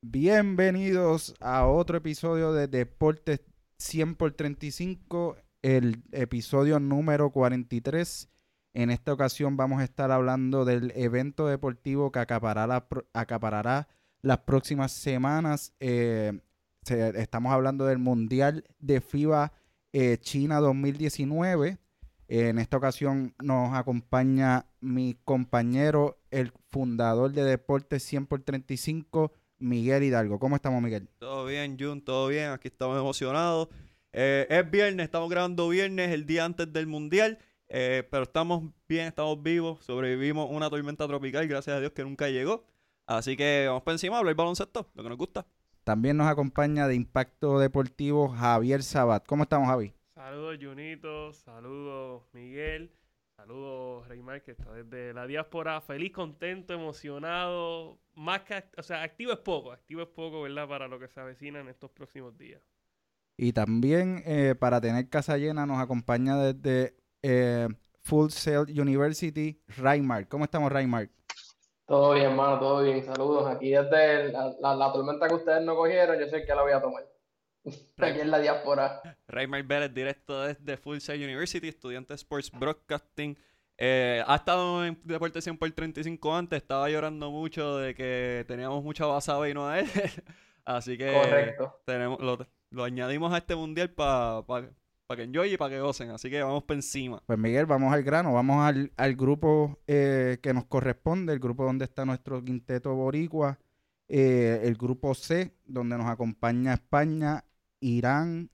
Bienvenidos a otro episodio de Deportes 100 por 35, el episodio número 43. En esta ocasión vamos a estar hablando del evento deportivo que acaparará, las próximas semanas. Eh, estamos hablando del Mundial de FIBA eh, China 2019. En esta ocasión nos acompaña mi compañero, el fundador de Deportes 100 por 35, Miguel Hidalgo. ¿Cómo estamos, Miguel? Todo bien, Jun, todo bien. Aquí estamos emocionados. Eh, es viernes, estamos grabando viernes, el día antes del Mundial. Eh, pero estamos bien, estamos vivos. Sobrevivimos una tormenta tropical, gracias a Dios que nunca llegó. Así que vamos por encima, hablar baloncesto, lo que nos gusta. También nos acompaña de Impacto Deportivo Javier Sabat. ¿Cómo estamos, Javi? Saludos, Junito. Saludos, Miguel. Saludos, Reymar, que está desde la diáspora. Feliz, contento, emocionado. Más que, o sea, activo es poco. Activo es poco, ¿verdad? Para lo que se avecina en estos próximos días. Y también, eh, para tener casa llena, nos acompaña desde eh, Full Sail University, Reymar. ¿Cómo estamos, Reymar? Todo bien, hermano, todo bien. Saludos. Aquí desde la, tormenta que ustedes no cogieron, yo sé que la voy a tomar. Aquí en la diáspora. Raymar Vélez, directo desde Full Sail University, estudiante de Sports Broadcasting. Eh, ha estado en Deporte 100 por 35 antes, estaba llorando mucho de que teníamos mucha basada y no a él. Así que tenemos, lo, añadimos a este mundial para para que enjoy y para que gocen. Así que vamos por encima. Pues Miguel, vamos al grano, vamos al, grupo eh, que nos corresponde, el grupo donde está nuestro quinteto boricua, eh, el grupo C, donde nos acompaña España, Irán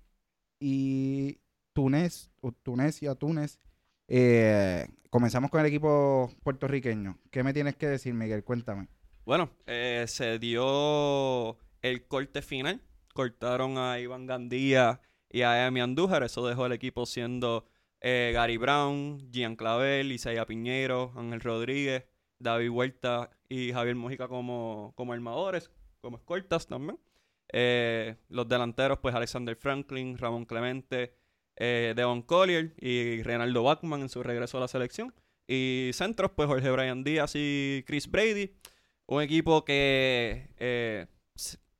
y Túnez, o Tunesia, Túnez. Eh, comenzamos con el equipo puertorriqueño. ¿Qué me tienes que decir, Miguel? Cuéntame. Bueno, se dio el corte final. Cortaron a Iván Gandía y a Emi Andújar. Eso dejó el equipo siendo eh, Gary Brown, Gian Clavel, Isaiah Piñero, Ángel Rodríguez, David Huerta y Javier Mojica como, como armadores, como escoltas también. Eh, los delanteros, pues Alexander Franklin, Ramón Clemente, eh, Devon Collier y Reinaldo Bachman en su regreso a la selección. Y centros, pues Jorge Brian Díaz y Chris Brady. Un equipo que eh,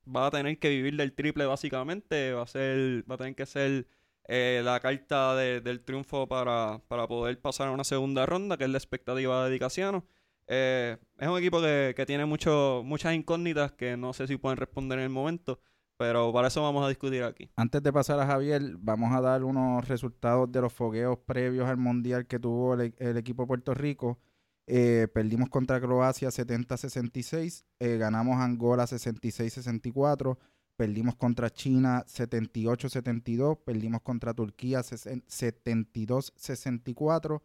va a tener que vivir del triple básicamente, va a ser, va a tener que ser la carta del triunfo para, poder pasar a una segunda ronda, que es la expectativa de Dicasiano. Eh, es un equipo que, tiene mucho, muchas incógnitas que no sé si pueden responder en el momento, pero para eso vamos a discutir aquí. Antes de pasar a Javier, vamos a dar unos resultados de los fogueos previos al Mundial que tuvo el, el equipo de Puerto Rico. Eh, perdimos contra Croacia 70-66, eh, ganamos Angola 66-64, perdimos contra China 78-72, perdimos contra Turquía 72-64,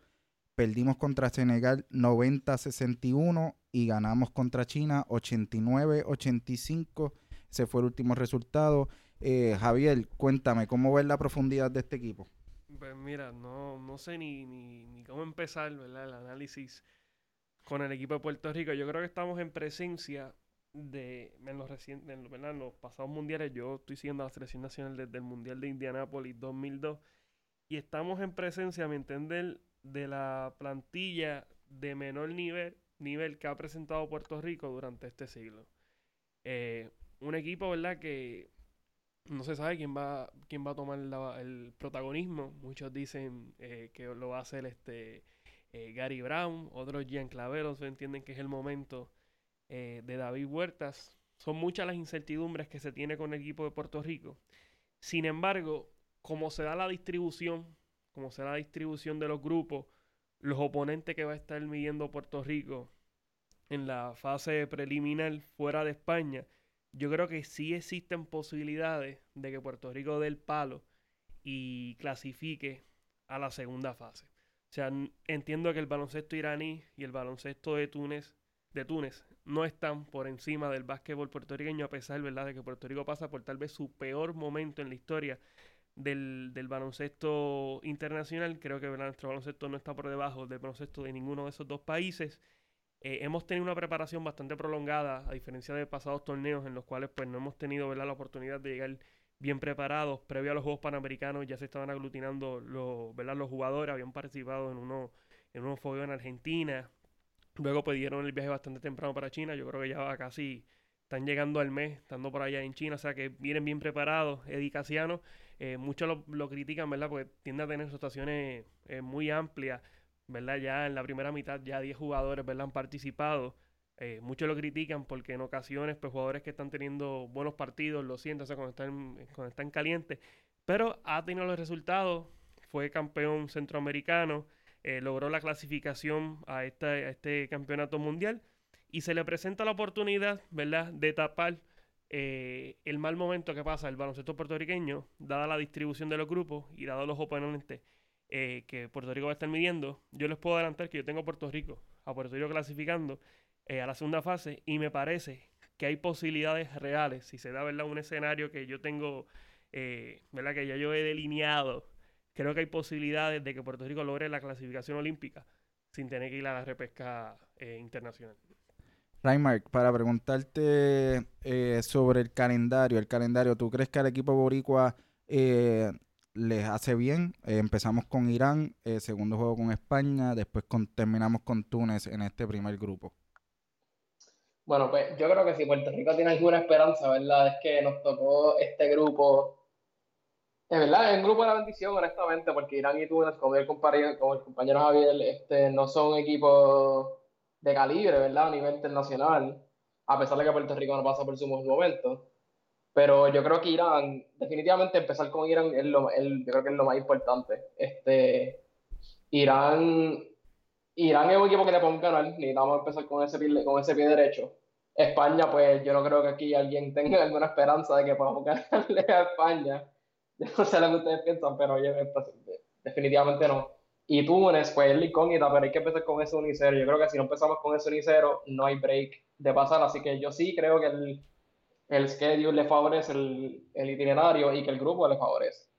perdimos contra Senegal 90-61 y ganamos contra China 89-85. Ese fue el último resultado. Eh, Javier, cuéntame, ¿cómo ves la profundidad de este equipo? Pues mira, no, no sé ni, ni, ni cómo empezar, ¿verdad? El análisis con el equipo de Puerto Rico. Yo creo que estamos en presencia de en los recientes, en, los pasados mundiales. Yo estoy siguiendo la selección nacional desde el Mundial de Indianápolis 2002 y estamos en presencia, a mi entender, de la plantilla de menor nivel, nivel que ha presentado Puerto Rico durante este siglo. Eh, un equipo, ¿verdad? Que no se sabe quién va, quién va a tomar el protagonismo. Muchos dicen eh, que lo va a hacer este eh, Gary Brown, otros Gian Claveros entienden que es el momento de David Huertas. Son muchas las incertidumbres que se tiene con el equipo de Puerto Rico. Sin embargo, como se da la distribución, como se da la distribución de los grupos, los oponentes que va a estar midiendo Puerto Rico en la fase preliminar fuera de España, yo creo que sí existen posibilidades de que Puerto Rico dé el palo y clasifique a la segunda fase. O sea, entiendo que el baloncesto iraní y el baloncesto de Túnez, de Túnez no están por encima del básquetbol puertorriqueño, a pesar ¿verdad? de que Puerto Rico pasa por tal vez su peor momento en la historia del, baloncesto internacional. Creo que nuestro baloncesto no está por debajo del baloncesto de ninguno de esos dos países. Eh, hemos tenido una preparación bastante prolongada, a diferencia de pasados torneos en los cuales pues no hemos tenido ¿verdad? la oportunidad de llegar bien preparados. Previo a los Juegos Panamericanos ya se estaban aglutinando los, ¿verdad? los jugadores, habían participado en uno en unos fogueos en Argentina. Luego pidieron el viaje bastante temprano para China. Yo creo que ya casi están llegando al mes, estando por allá en China, o sea que vienen bien preparados. Eddie Casiano, eh, muchos lo, critican, ¿verdad? Porque tiende a tener situaciones eh, muy amplias, ¿verdad? Ya en la primera mitad ya 10 jugadores, ¿verdad? Han participado. Eh, muchos lo critican porque en ocasiones, pues jugadores que están teniendo buenos partidos, lo sienten, o sea, cuando están, cuando están calientes, pero ha tenido los resultados, fue campeón centroamericano, eh, logró la clasificación a, esta, a este campeonato mundial y se le presenta la oportunidad, ¿verdad?, de tapar eh, el mal momento que pasa el baloncesto puertorriqueño, dada la distribución de los grupos y dado los oponentes eh, que Puerto Rico va a estar midiendo. Yo les puedo adelantar que yo tengo a Puerto Rico, a Puerto Rico clasificando a la segunda fase y me parece que hay posibilidades reales, si se da, ¿verdad?, un escenario que yo tengo, ¿verdad?, que ya yo he delineado creo que hay posibilidades de que Puerto Rico logre la clasificación olímpica sin tener que ir a la repesca eh, internacional. Raymark, para preguntarte eh, sobre el calendario, el calendario, ¿tú crees que al equipo boricua eh, les hace bien? empezamos con Irán, segundo juego con España, después terminamos con Túnez en este primer grupo. Bueno, pues yo creo que si Puerto Rico tiene alguna esperanza, ¿verdad? Es que nos tocó este grupo es verdad, es un grupo de la bendición, honestamente, porque Irán y Túnez, como el compañero, como el compañero Javier, este, no son equipos de calibre, ¿verdad? A nivel internacional, a pesar de que Puerto Rico no pasa por su mejor momento. Pero yo creo que Irán, definitivamente empezar con Irán es lo, el, yo creo que es lo más importante. Este, Irán, Irán es un equipo que le podemos ganar, necesitamos empezar con ese, pie, con ese pie derecho. España, pues yo no creo que aquí alguien tenga alguna esperanza de que podamos ganarle a España no sé lo que ustedes piensan, pero yo, pues, definitivamente no. Y Túnez, pues es la incógnita, pero hay que empezar con ese unicero. Yo creo que si no empezamos con ese unicero, no hay break de pasar. Así que yo sí creo que el, el schedule le favorece el, el itinerario y que el grupo le favorece.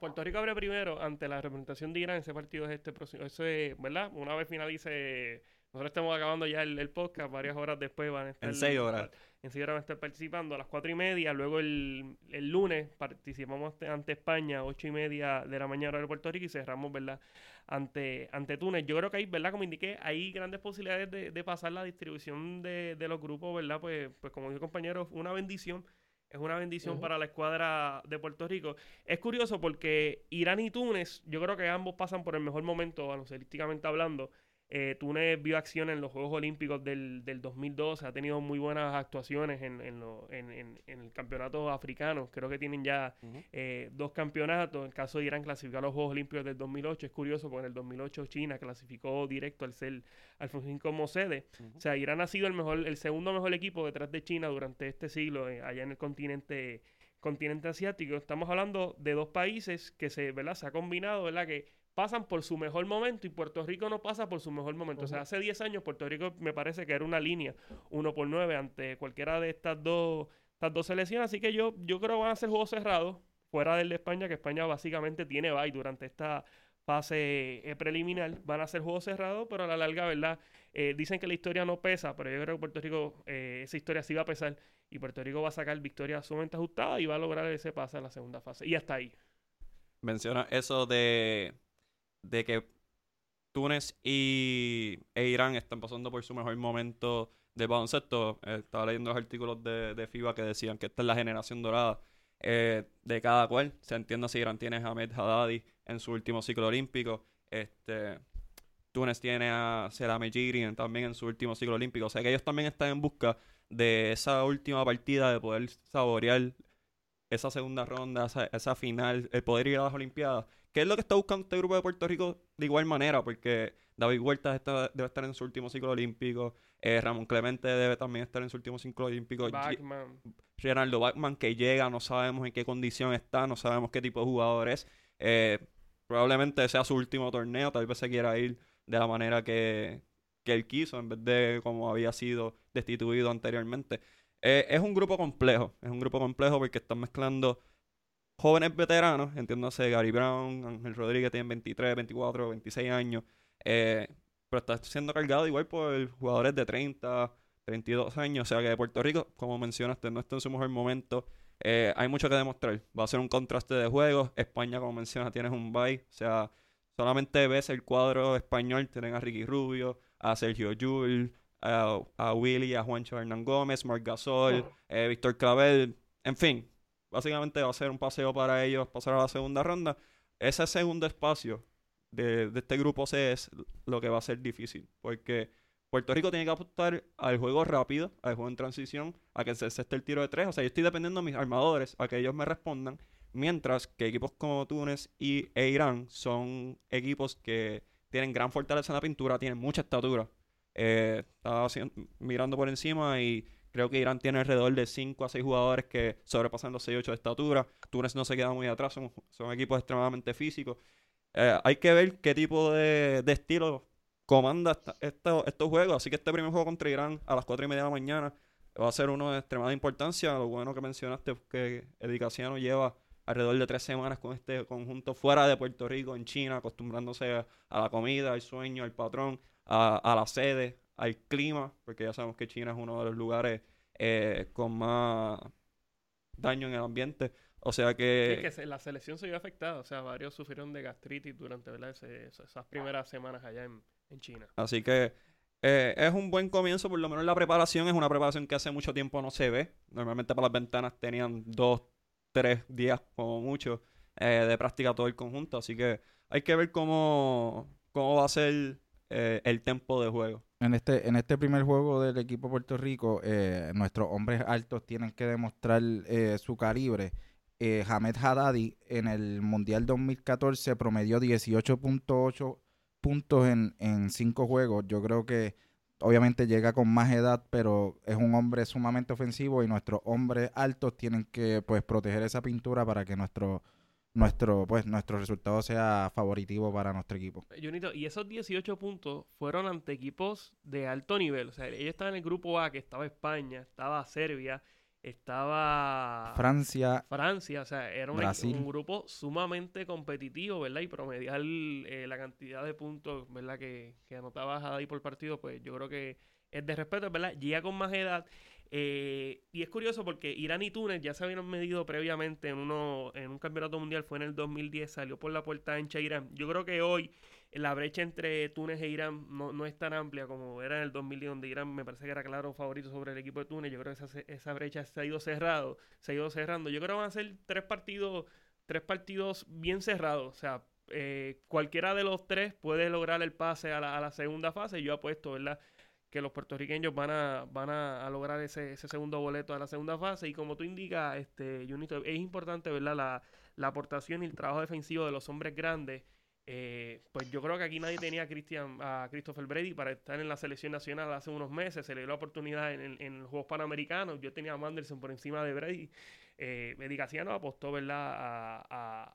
Puerto Rico abre primero ante la representación de Irán ese partido de este próximo, ese, ¿verdad? Una vez finalice, nosotros estamos acabando ya el, el podcast, varias horas después van a estar. En seis horas enseguida van a estar participando a las cuatro y media. Luego el, el lunes participamos ante España, ocho y media de la mañana de Puerto Rico y cerramos, ¿verdad? Ante, ante Túnez. Yo creo que hay, ¿verdad? Como indiqué, hay grandes posibilidades de, de pasar la distribución de, de, los grupos, ¿verdad? Pues, pues como dijo compañero, una bendición. Es una bendición para la escuadra de Puerto Rico. Es curioso porque Irán y Túnez, yo creo que ambos pasan por el mejor momento, baloncelísticamente hablando. Eh, Túnez vio acción en los Juegos Olímpicos del, del 2012, ha tenido muy buenas actuaciones en, en, en, en el campeonato africano. Creo que tienen ya eh, dos campeonatos. En el caso de Irán clasificar los Juegos Olímpicos del 2008 es curioso porque en el 2008 China clasificó directo al ser Alfonsín como sede. O sea, Irán ha sido el mejor, el segundo mejor equipo detrás de China durante este siglo eh, allá en el continente continente asiático. Estamos hablando de dos países que se, ¿verdad? se ha combinado, ¿verdad? Que pasan por su mejor momento y Puerto Rico no pasa por su mejor momento. O sea, hace 10 años Puerto Rico me parece que era una línea uno por 9 ante cualquiera de estas dos, estas dos selecciones. Así que yo, yo creo que van a ser juegos cerrados, fuera del de España, que España básicamente tiene bye durante esta fase eh, preliminar. Van a ser juegos cerrados, pero a la larga, ¿verdad? Eh, dicen que la historia no pesa, pero yo creo que Puerto Rico, eh, esa historia sí va a pesar y Puerto Rico va a sacar victoria sumamente ajustada y va a lograr ese pase en la segunda fase. Y hasta ahí. Menciona eso de de que Túnez y, e Irán están pasando por su mejor momento de baloncesto. Eh, estaba leyendo los artículos de, de, FIBA que decían que esta es la generación dorada eh, de cada cual. Se entiende si Irán tiene a Ahmed Haddadi en su último ciclo olímpico. Este, Túnez tiene a Selame Giri también en su último ciclo olímpico. O sea que ellos también están en busca de esa última partida, de poder saborear esa segunda ronda, esa, esa final, el poder ir a las Olimpiadas. ¿Qué es lo que está buscando este grupo de Puerto Rico de igual manera? Porque David Huerta debe estar en su último ciclo olímpico. Eh, Ramón Clemente debe también estar en su último ciclo olímpico. Backman. Ronaldo Bachman que llega, no sabemos en qué condición está, no sabemos qué tipo de jugador es. Eh, probablemente sea su último torneo, tal vez se quiera ir de la manera que, que él quiso, en vez de como había sido destituido anteriormente. Eh, es un grupo complejo, es un grupo complejo porque están mezclando jóvenes veteranos, entiéndase Gary Brown, Ángel Rodríguez tienen 23, 24, 26 años, eh, pero está siendo cargado igual por jugadores de 30, 32 años, o sea que Puerto Rico, como mencionaste, no está en su mejor momento. Eh, hay mucho que demostrar. Va a ser un contraste de juegos. España, como mencionas, tienes un bye. O sea, solamente ves el cuadro español. Tienen a Ricky Rubio, a Sergio Llull, a, a Willy, a Juancho Hernán Gómez, Marc Gasol, eh, Víctor Clavel, en fin, básicamente va a ser un paseo para ellos pasar a la segunda ronda. Ese segundo espacio de, este grupo C es lo que va a ser difícil, porque Puerto Rico tiene que apostar al juego rápido, al juego en transición, a que se esté el tiro de tres. O sea, yo estoy dependiendo de mis armadores a que ellos me respondan, mientras que equipos como Túnez y e Irán son equipos que tienen gran fortaleza en la pintura, tienen mucha estatura. Eh, estaba mirando por encima y creo que Irán tiene alrededor de 5 a 6 jugadores que sobrepasan los 6-8 de estatura. Túnez no se queda muy atrás, son, son equipos extremadamente físicos. Eh, hay que ver qué tipo de, de estilo comanda esta- esto- estos juegos. Así que este primer juego contra Irán a las 4 y media de la mañana va a ser uno de extremada importancia. Lo bueno que mencionaste es que Edicaciano lleva alrededor de tres semanas con este conjunto fuera de Puerto Rico, en China, acostumbrándose a, la comida, al sueño, al patrón, a la sede, al clima, porque ya sabemos que China es uno de los lugares eh, con más daño en el ambiente. O sea Sí, que, se- la selección se vio afectada. O sea, varios sufrieron de gastritis durante esas primeras semanas allá en, en China. Así que eh, es un buen comienzo, por lo menos la preparación es una preparación que hace mucho tiempo no se ve. Normalmente para las ventanas tenían dos, tres días como mucho eh, de práctica todo el conjunto. Así que hay que ver cómo, cómo va a ser eh, el tempo de juego. En este, en este primer juego del equipo Puerto Rico, eh, nuestros hombres altos tienen que demostrar eh, su calibre. Eh, Hamed Haddadi en el Mundial 2014 promedió 18.8 puntos en, en cinco juegos. Yo creo que obviamente llega con más edad, pero es un hombre sumamente ofensivo y nuestros hombres altos tienen que pues proteger esa pintura para que nuestro nuestro pues nuestro resultado sea favoritivo para nuestro equipo. Junito, y esos 18 puntos fueron ante equipos de alto nivel. O sea, ellos estaban en el grupo A, que estaba España, estaba Serbia, estaba Francia Francia. O sea, era un, un grupo sumamente competitivo, ¿verdad? Y promediar eh, la cantidad de puntos, ¿verdad? Que, que anotaba ahí por partido, pues yo creo que es de respeto, ¿verdad? Llega con más edad. Eh, y es curioso porque Irán y Túnez ya se habían medido previamente en uno en un campeonato mundial, fue en el 2010, salió por la puerta ancha Irán. Yo creo que hoy la brecha entre Túnez e Irán no, no es tan amplia como era en el 2010, donde Irán me parece que era claro favorito sobre el equipo de Túnez. Yo creo que esa, esa brecha se ha ido cerrado, se ha ido cerrando. Yo creo que van a ser tres partidos, tres partidos bien cerrados. O sea, eh, cualquiera de los tres puede lograr el pase a la, a la segunda fase. Yo apuesto, ¿verdad? Que los puertorriqueños van a, van a, a lograr ese, ese segundo boleto a la segunda fase. Y como tú indicas, este, Junito, es importante ¿verdad? La, la aportación y el trabajo defensivo de los hombres grandes. Eh, pues yo creo que aquí nadie tenía a, Christian, a Christopher Brady para estar en la selección nacional hace unos meses. Se le dio la oportunidad en, en- en los Juegos Panamericanos. Yo tenía a Manderson por encima de Brady. Eh, Eddie Casiano apostó ¿verdad? A,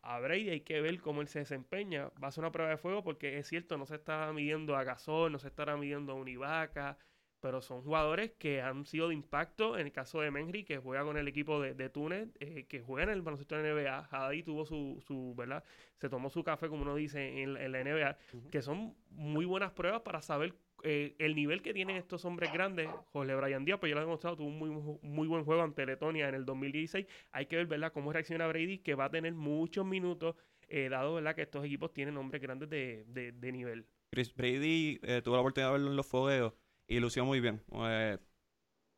a, a Brady. Hay que ver cómo él se desempeña. Va a ser una prueba de fuego porque es cierto, no se está midiendo a Gasol, no se estará midiendo a Univaca, pero son jugadores que han sido de impacto. En el caso de Menry, que juega con el equipo de, de Túnez, eh, que juega en el baloncesto de la NBA. Hadi tuvo su, su, ¿verdad? Se tomó su café, como uno dice, en, la- en la NBA, que son muy buenas pruebas para saber eh, el nivel que tienen estos hombres grandes. José Brian Díaz, pues ya lo ha demostrado, tuvo un muy, muy buen juego ante Letonia en el 2016. Hay que ver, ¿verdad?, cómo reacciona Brady, que va a tener muchos minutos, eh, dado, ¿verdad?, que estos equipos tienen hombres grandes de, de, de nivel. Chris Brady eh, tuvo la oportunidad de verlo en los fogueos y lució muy bien.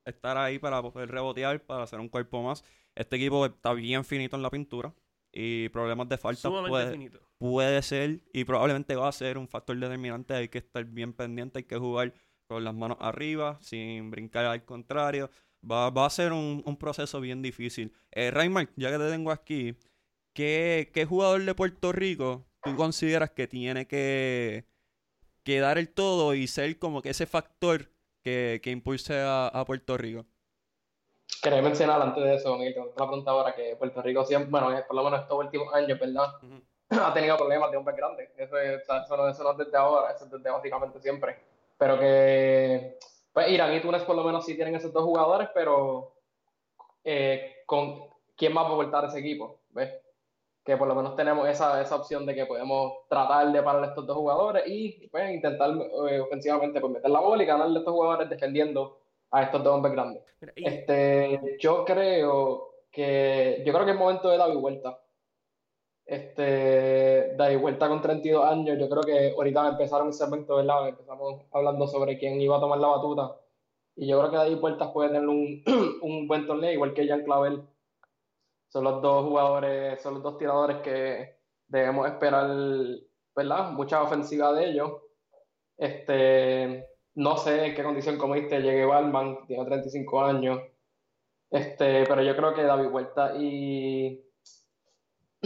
Estar ahí para poder rebotear, para hacer un cuerpo más. Este equipo está bien finito en la pintura y problemas de falta Sumamente puede, finito. Puede ser y probablemente va a ser un factor determinante. Hay que estar bien pendiente, hay que jugar con las manos arriba, sin brincar al contrario. Va, va a ser un, un proceso bien difícil. Eh, Raymar, ya que te tengo aquí, ¿qué, qué jugador de Puerto Rico tú consideras que tiene que, que dar el todo y ser como que ese factor que, que impulse a, a Puerto Rico? Quería mencionar antes de eso, Miguel, una pregunta ahora que Puerto Rico siempre, bueno, eh, por lo menos estos últimos años, ¿verdad? Ujú. ha tenido problemas de hombres grandes. Eso, es, eso, no, eso no es desde ahora, eso es desde básicamente siempre. Pero que, pues Irán y Túnez por lo menos sí tienen esos dos jugadores, pero eh, con quién va a aportar ese equipo, ¿ves? Que por lo menos tenemos esa, esa opción de que podemos tratar de parar a estos dos jugadores y pues, intentar eh, ofensivamente pues, meter la bola y ganarle a estos jugadores defendiendo a estos dos hombres grandes. Mira, y- Este, yo creo que yo creo que es momento de dar vuelta. Este, da vuelta con 32 años. Yo creo que ahorita empezaron el segmento, ¿verdad? Empezamos hablando sobre quién iba a tomar la batuta. Y yo creo que David Vueltas puede tener un, un buen torneo, igual que Jan Clavel. Son los dos jugadores, son los dos tiradores que debemos esperar, ¿verdad? Mucha ofensiva de ellos. Este, no sé en qué condición, como viste, llegue Balman, tiene 35 años. Este, pero yo creo que David Vuelta y,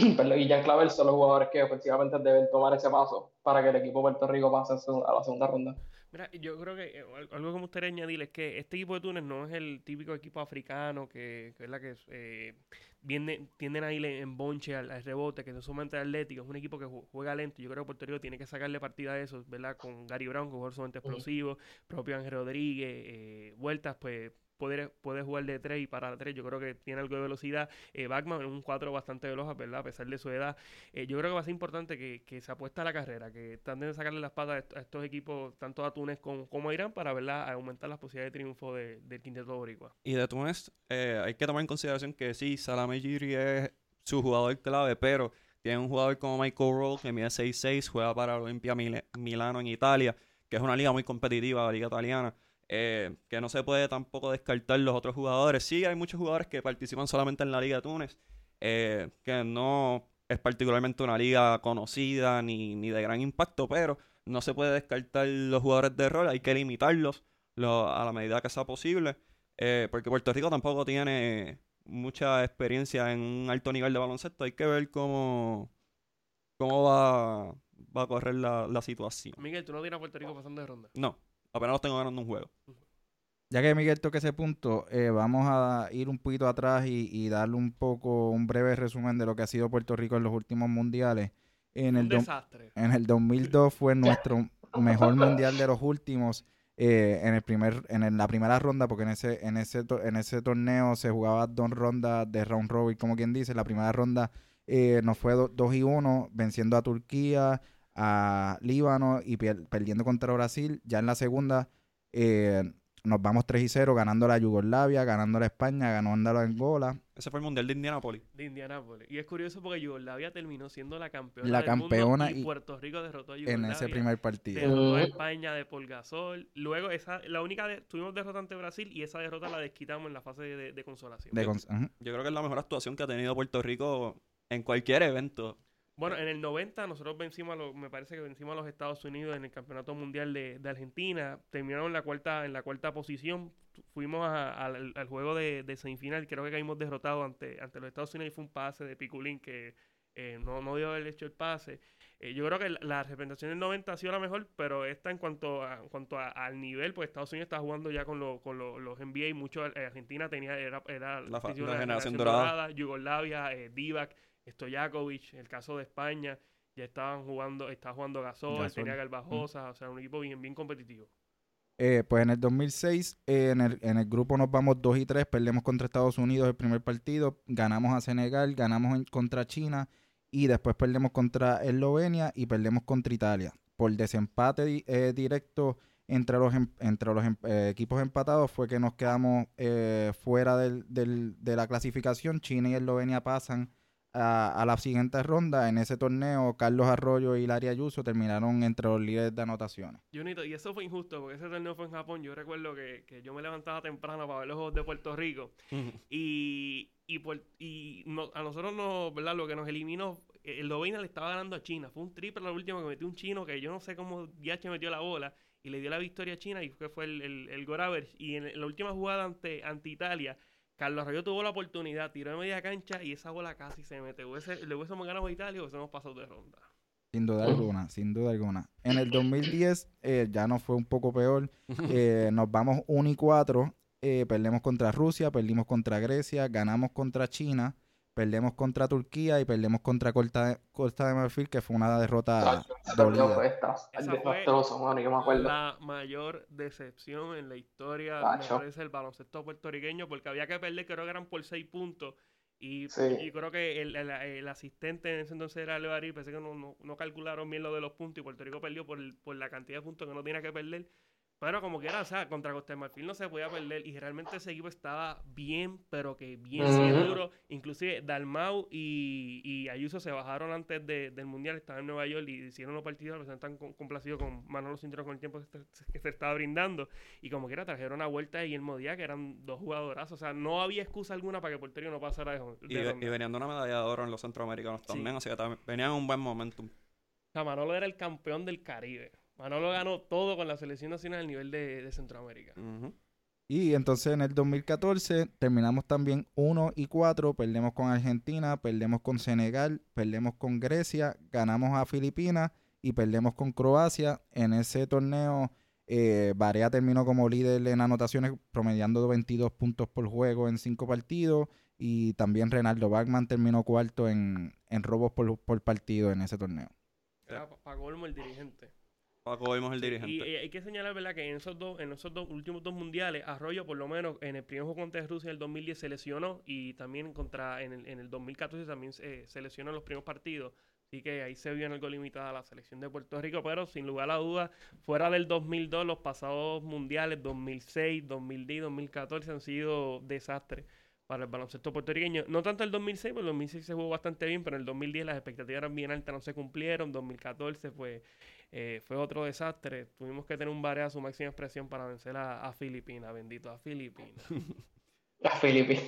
y Jan Clavel son los jugadores que ofensivamente deben tomar ese paso para que el equipo de Puerto Rico pase a la segunda ronda. Mira, yo creo que eh, algo que me gustaría añadir es que este equipo de Túnez no es el típico equipo africano que, que es la que eh, viene, tienden a ir en bonche al, rebote, que es sumamente atlético, es un equipo que juega lento. Yo creo que Puerto Rico tiene que sacarle partida a eso, ¿verdad? Con Gary Brown, que es sumamente explosivo, propio Ángel Rodríguez, eh, vueltas, pues puede, jugar de 3 y para 3. Yo creo que tiene algo de velocidad. Eh, Backman es un 4 bastante veloz, ¿verdad? A pesar de su edad. Eh, yo creo que va a ser importante que, que, se apuesta a la carrera, que traten de sacarle las patas a estos equipos, tanto a Túnez como, a Irán, para ¿verdad? aumentar las posibilidades de triunfo de, del quinteto boricua. Y de Túnez, eh, hay que tomar en consideración que sí, Salame Giri es su jugador clave, pero tiene un jugador como Michael Roll que mide 6'6, juega para Olimpia Milano en Italia, que es una liga muy competitiva, la liga italiana. Eh, que no se puede tampoco descartar los otros jugadores. Sí, hay muchos jugadores que participan solamente en la Liga de Túnez, eh, que no es particularmente una liga conocida ni, ni, de gran impacto, pero no se puede descartar los jugadores de rol, hay que limitarlos a la medida que sea posible, eh, porque Puerto Rico tampoco tiene mucha experiencia en un alto nivel de baloncesto, hay que ver cómo, cómo va, va a correr la, la situación. Miguel, ¿tú no tienes a Puerto Rico pasando de ronda? No. Apenas los tengo ganando un juego. Ya que Miguel toque ese punto, eh, vamos a ir un poquito atrás y, darle un poco, un breve resumen de lo que ha sido Puerto Rico en los últimos mundiales. En el, desastre. en el 2002 fue nuestro mejor mundial de los últimos. Eh, en el primer en la primera ronda porque en ese en ese en ese torneo se jugaba dos rondas de round robin como quien dice la primera ronda eh, nos fue 2 y 1 venciendo a Turquía a Líbano y perdiendo contra Brasil. Ya en la segunda eh, nos vamos 3 y 0, ganando la Yugoslavia, ganando la España, ganando la Angola. Ese fue el Mundial de Indianápolis. De Indianápolis. Y es curioso porque Yugoslavia terminó siendo la campeona la campeona y, Puerto Rico derrotó a Yugoslavia. En ese primer partido. Derrotó a España de Polgasol. Luego, esa, la única de, tuvimos derrota ante Brasil y esa derrota la desquitamos en la fase de, consolación. yo creo que es la mejor actuación que ha tenido Puerto Rico en cualquier evento. Bueno, en el 90 nosotros vencimos a los, me parece que vencimos a los Estados Unidos en el Campeonato Mundial de, Argentina. Terminaron en la cuarta, en la cuarta posición. Fuimos al, juego de, semifinal. Creo que caímos derrotados ante, ante los Estados Unidos y fue un pase de Piculín que eh, no, no dio haber hecho el pase. Eh, yo creo que la, representación del 90 ha sido la mejor, pero esta en cuanto a, en cuanto al nivel, pues Estados Unidos está jugando ya con, con los NBA y mucho eh, Argentina tenía era, era la, generación, dorada. Yugoslavia, Divac Stojakovic, el caso de España, ya estaban jugando, estaba jugando Gasol, tenía Galvajosa, o sea, un equipo bien, bien competitivo. Eh, pues en el 2006, eh, en, el, en el grupo nos vamos 2 y 3, perdemos contra Estados Unidos el primer partido, ganamos a Senegal, ganamos contra China y después perdemos contra Eslovenia y perdemos contra Italia. Por desempate eh, directo entre los, em, entre los em, equipos empatados fue que nos quedamos fuera del, del, de la clasificación. China y Eslovenia pasan a, la siguiente ronda, en ese torneo, Carlos Arroyo y Laria Ayuso terminaron entre los líderes de anotaciones. y eso fue injusto, porque ese torneo fue en Japón. Yo recuerdo que, yo me levantaba temprano para ver los juegos de Puerto Rico. Y, y, a nosotros no, ¿verdad? Lo que nos eliminó, el Lovena le estaba ganando a China. Fue un triple la última que metió un chino que yo no sé cómo Yache metió la bola y le dio la victoria a China y fue, fue el, el, el Y en la última jugada ante, ante Italia Carlos Arroyo tuvo la oportunidad, tiró de media cancha y esa bola casi se mete. le hubiésemos ganado a Italia o hubiésemos pasado de ronda. Sin duda alguna, sin duda alguna. En el 2010 eh, ya nos fue un poco peor. Eh, nos vamos 1 y 4. Eh, perdemos contra Rusia, perdimos contra Grecia, ganamos contra China perdemos contra Turquía y perdemos contra Costa de, Costa de Marfil, que fue una derrota dolida. Esa fue la mayor decepción en la historia del baloncesto puertorriqueño, porque había que perder, creo que eran por seis puntos. Y, creo que el, asistente en ese entonces era Levarí, pensé que no, no, calcularon bien lo de los puntos y Puerto Rico perdió por, por la cantidad de puntos que no tenía que perder Pero como que era, o sea, contra Costa de Marfil no se podía perder y realmente ese equipo estaba bien, pero que bien Ujú. seguro. Inclusive Dalmau y, y Ayuso se bajaron antes de- del Mundial, estaban en Nueva York y hicieron los partidos, los están con- complacidos con Manolo Cintrón con el tiempo que se, que se estaba brindando. Y como que era, trajeron a Vuelta y Guillermo Díaz, que eran dos jugadorazos. O sea, no había excusa alguna para que Puerto Rico no pasara de, de Y, ve- ronda. y venían de una medalla de oro en los centroamericanos Sí. también, así que también venían en un buen momentum. O sea, Manolo era el campeón del Caribe. Manolo ganó todo con la selección nacional a nivel de, de Centroamérica. Y entonces en el 2014 terminamos también 1 y 4, perdemos con Argentina, perdemos con Senegal, perdemos con Grecia, ganamos a Filipinas y perdemos con Croacia. En ese torneo, eh, Barea terminó como líder en anotaciones, promediando 22 puntos por juego en 5 partidos. Y también Renaldo Bachman terminó cuarto en, en robos por, por partido en ese torneo. Era para colmo el dirigente. Paco el dirigente. Y, eh, hay que señalar, ¿verdad?, que en esos dos, en esos dos últimos dos mundiales, Arroyo, por lo menos, en el primer juego contra Rusia en el 2010 se lesionó y también contra en el, en el 2014 también se, se lesionó en los primeros partidos. Así que ahí se vio en algo limitada la selección de Puerto Rico, pero sin lugar a dudas, fuera del 2002, los pasados mundiales 2006, 2010 y 2014 han sido desastres para el baloncesto puertorriqueño. No tanto el 2006, porque el 2006 se jugó bastante bien, pero en el 2010 las expectativas eran bien altas, no se cumplieron. 2014 pues eh, fue otro desastre. Tuvimos que tener un Barea a su máxima expresión para vencer a, a Filipinas. Bendito a Filipinas. Las Filipinas.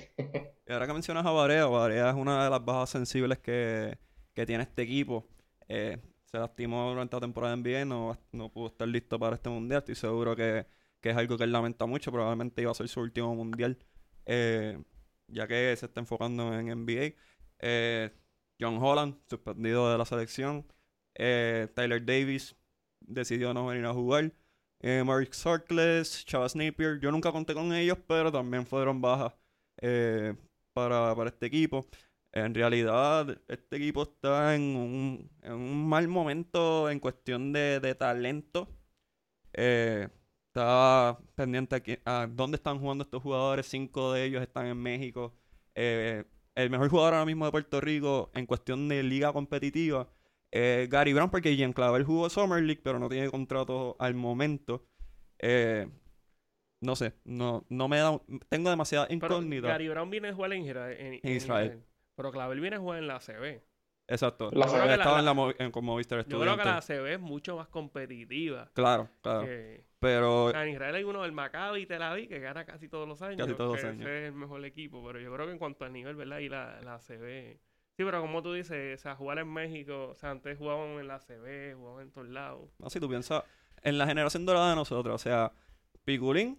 Y ahora que mencionas a Barea, Barea es una de las bajas sensibles que, que tiene este equipo. Eh, se lastimó durante la temporada de NBA y no, no pudo estar listo para este mundial. Estoy seguro que, que es algo que él lamenta mucho. Probablemente iba a ser su último mundial, eh, ya que se está enfocando en NBA. Eh, John Holland, suspendido de la selección. Eh, Tyler Davis decidió no venir a jugar. Eh, Mark Sarkles, Chavas Napier. Yo nunca conté con ellos, pero también fueron bajas eh, para, para este equipo. En realidad, este equipo está en un, en un mal momento en cuestión de, de talento. Estaba pendiente aquí a dónde están jugando estos jugadores. Cinco de ellos están en México. El mejor jugador ahora mismo de Puerto Rico en cuestión de liga competitiva es Gary Brown, porque Jean Clavel jugó Summer League, pero no tiene contrato al momento. Eh, no sé, no, no me da. Tengo demasiada Pero incógnita. Gary Brown viene a jugar en, Isra- en- en Israel. Pero Clavel viene a jugar en la ACB. Exacto. La- la- estaba en, la- Movi- en, con Movistar Yo creo que la. ACB es mucho más competitiva. Claro, claro. que- Pero o sea, en Israel hay uno del Maccabi y Tel Aviv que gana casi todos los años. Casi todos los años. Ese es el mejor equipo. Pero yo creo que en cuanto al nivel, ¿verdad? Y la, la ACB. Sí, pero como tú dices, o sea, jugar en México, o sea, antes jugaban en la ACB, jugaban en todos lados. no, si tú piensas en la generación dorada de nosotros, o sea, Piculín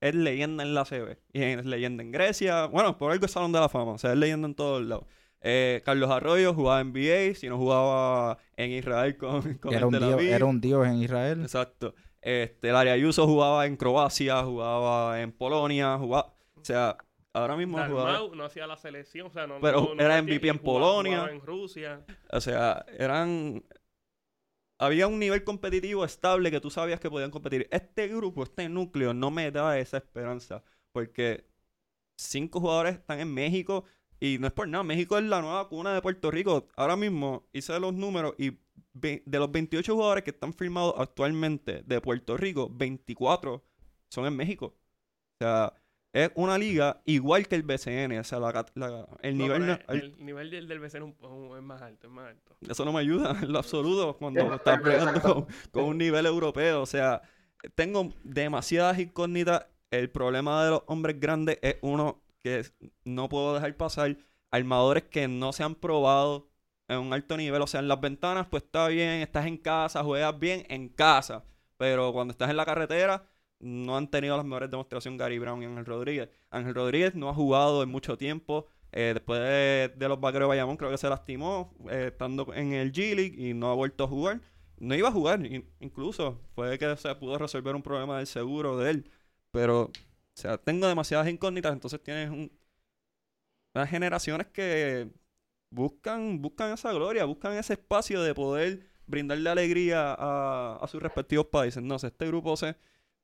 es leyenda en la CB y es leyenda en Grecia. Bueno, por algo es Salón de la Fama, o sea, es leyenda en todos lados. Eh, Carlos Arroyo jugaba en NBA, si no jugaba en Israel con, con Era el un, Tel dios, era un dios en Israel. Exacto. Este, Larry Ayuso jugaba en Croacia, jugaba en Polonia, jugaba, o sea, ahora mismo Dalmau no hacía la selección, o sea, no. Pero no- era MVP en Polonia. en Rusia. o sea, eran había un nivel competitivo estable que tú sabías que podían competir. Este grupo, este núcleo no me da esa esperanza, porque cinco jugadores están en México y no es por nada, México es la nueva cuna de Puerto Rico. Ahora mismo hice los números y de los 28 jugadores que están firmados actualmente de Puerto Rico, 24 son en México. O sea, es una liga igual que el BCN, o sea, la el No, nivel el, el- el nivel del, del BCN es, más alto, es más alto. eso no me ayuda en lo absoluto cuando estás peleando con, con un nivel europeo. O sea, tengo demasiadas incógnitas. El problema de los hombres grandes es uno que no puedo dejar pasar. Armadores que no se han probado en un alto nivel. O sea, en las ventanas, pues está bien, estás en casa, juegas bien en casa. Pero cuando estás en la carretera, no han tenido las mejores demostraciones Gary Brown y Ángel Rodríguez. Ángel Rodríguez no ha jugado en mucho tiempo. Eh, después de, los vaqueros de Bayamón, creo que se lastimó eh, estando en el G League y no ha vuelto a jugar. No iba a jugar, in- incluso fue que se pudo resolver un problema del seguro de él. Pero, o sea, tengo demasiadas incógnitas. Entonces tienes un, unas generaciones que buscan, buscan esa gloria, buscan ese espacio de poder brindarle alegría a, a sus respectivos países. No sé, este grupo se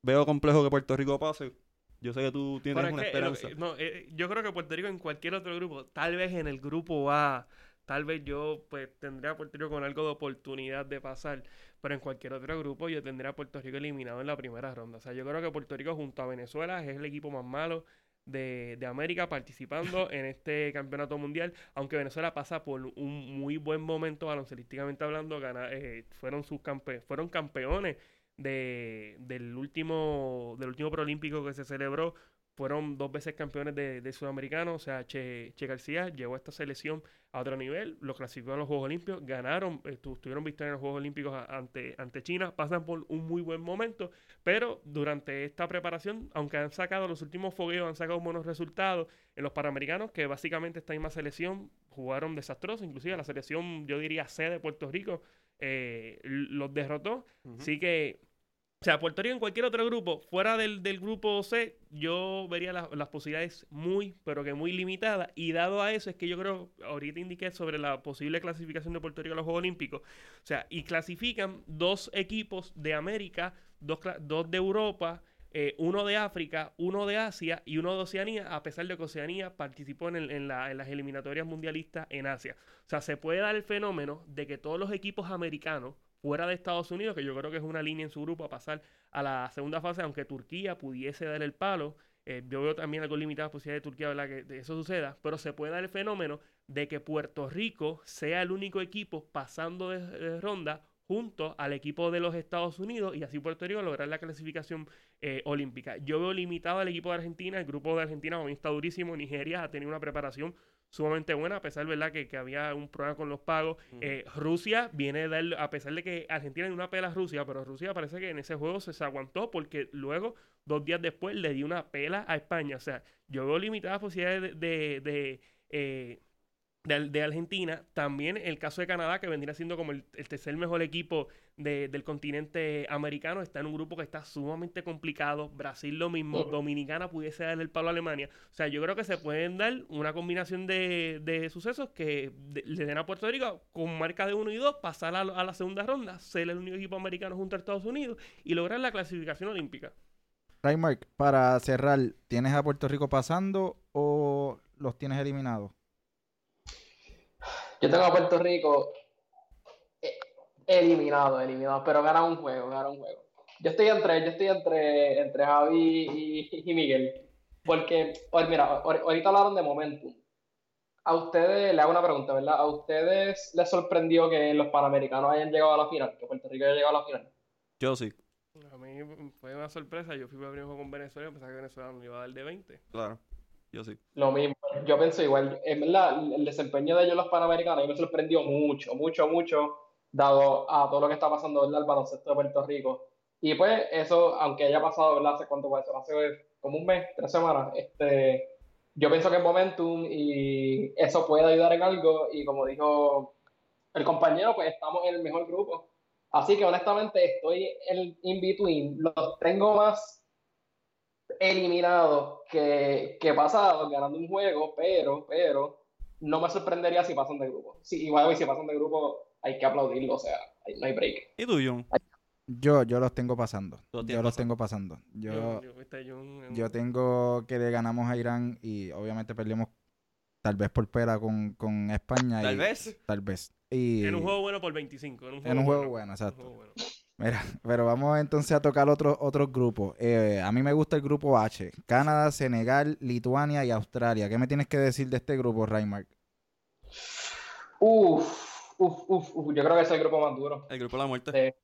veo complejo que Puerto Rico pase. Yo sé que tú tienes es una que, lo- esperanza. no, eh, yo creo que Puerto Rico en cualquier otro grupo, tal vez en el grupo A, tal vez yo pues tendría a Puerto Rico con algo de oportunidad de pasar, pero en cualquier otro grupo yo tendría a Puerto Rico eliminado en la primera ronda. O sea, yo creo que Puerto Rico junto a Venezuela es el equipo más malo de, de América participando en este campeonato mundial, aunque Venezuela pasa por un muy buen momento baloncelísticamente hablando, gana, eh, fueron sus campe fueron campeones de, del último del último preolímpico que se celebró fueron dos veces campeones de, de sudamericano, o sea, che, che, García llevó esta selección a otro nivel, lo clasificó a los Juegos Olímpicos, ganaron, estuvieron victoria en los Juegos Olímpicos ante, ante China, pasan por un muy buen momento, pero durante esta preparación, aunque han sacado los últimos fogueos, han sacado buenos resultados en los Panamericanos, que básicamente esta misma selección jugaron desastrosos, inclusive la selección, yo diría C de Puerto Rico, eh, los derrotó, así que o sea, Puerto Rico en cualquier otro grupo, fuera del, del grupo C, yo vería las posibilidades muy, pero que muy limitadas. Y dado a eso, es que yo creo, ahorita indiqué sobre la posible clasificación de Puerto Rico a los Juegos Olímpicos. O sea, y clasifican dos equipos de América, dos, dos de Europa, eh, uno de África, uno de Asia y uno de Oceanía, a pesar de que Oceanía participó en, en, la, en las eliminatorias mundialistas en Asia. O sea, se puede dar el fenómeno de que todos los equipos americanos fuera de Estados Unidos, que yo creo que es una línea en su grupo a pasar a la segunda fase, aunque Turquía pudiese dar el palo. Eh, yo veo también algo limitado la posibilidad de Turquía ¿verdad? que eso suceda, pero se puede dar el fenómeno de que Puerto Rico sea el único equipo pasando de, ronda junto al equipo de los Estados Unidos y así Puerto Rico lograr la clasificación eh, olímpica. Yo veo limitado al equipo de Argentina, el grupo de Argentina también está durísimo, Nigeria ha tenido una preparación sumamente buena, a pesar, ¿verdad?, que, que había un problema con los pagos. eh, Rusia viene a dar, a pesar de que Argentina tiene una pela a Rusia, pero Rusia parece que en ese juego se, se, aguantó porque luego, dos días después, le dio una pela a España. O sea, yo veo limitadas posibilidades de, de, de eh, de, de, Argentina. También el caso de Canadá, que vendría siendo como el, el tercer mejor equipo de, del continente americano, está en un grupo que está sumamente complicado. Brasil lo mismo, Dominicana pudiese dar el palo a Alemania. O sea, yo creo que se pueden dar una combinación de, de sucesos que le den a Puerto Rico con marca de 1 y 2, pasar a, a, la segunda ronda, ser el único equipo americano junto a Estados Unidos y lograr la clasificación olímpica. Raymark, para cerrar, ¿tienes a Puerto Rico pasando o los tienes eliminados? Yo tengo a Puerto Rico eliminado, eliminado, pero gana un juego, gana un juego. Yo estoy entre, yo estoy entre, entre Javi y, y Miguel, porque, mira, ahorita hablaron de momentum. A ustedes, le hago una pregunta, ¿verdad? ¿A ustedes les sorprendió que los Panamericanos hayan llegado a la final? Que Puerto Rico haya llegado a la final. Yo sí. A mí fue una sorpresa. Yo fui para abrir un juego con Venezuela y pensaba que Venezuela me iba a dar de 20. Claro. Yo sí. Lo mismo, yo pensé igual. En verdad, el desempeño de ellos los panamericanos me sorprendió mucho, mucho, mucho, dado a todo lo que está pasando en el baloncesto de Puerto Rico. Y pues eso, aunque haya pasado, ¿verdad? Hace cuánto puede ser, hace como un mes, tres semanas, este, yo pienso que es momentum y eso puede ayudar en algo. Y como dijo el compañero, pues estamos en el mejor grupo. Así que honestamente estoy en in between. Los tengo más eliminados que, que pasados ganando un juego, pero, pero no me sorprendería si pasan de grupo. Sí, igual si pasan de grupo hay que aplaudirlo, o sea, no hay break. ¿Y tú, John? Yo, yo los tengo pasando. Yo los tengo pasando. Yo, yo, yo, tengo que le ganamos a Irán y obviamente perdimos tal vez por pera con, con España. Tal y, vez. Tal vez. Y, en un juego bueno por 25. En un juego, en un juego bueno, bueno exacto. Juego bueno. Mira, pero vamos entonces a tocar otros otro grupos. Eh, a mí me gusta el grupo H. Canadá, Senegal, Lituania y Australia. ¿Qué me tienes que decir de este grupo, Raymark? Uf, uf, uf, uf, yo creo que es el grupo más duro. El grupo de la muerte. Eh,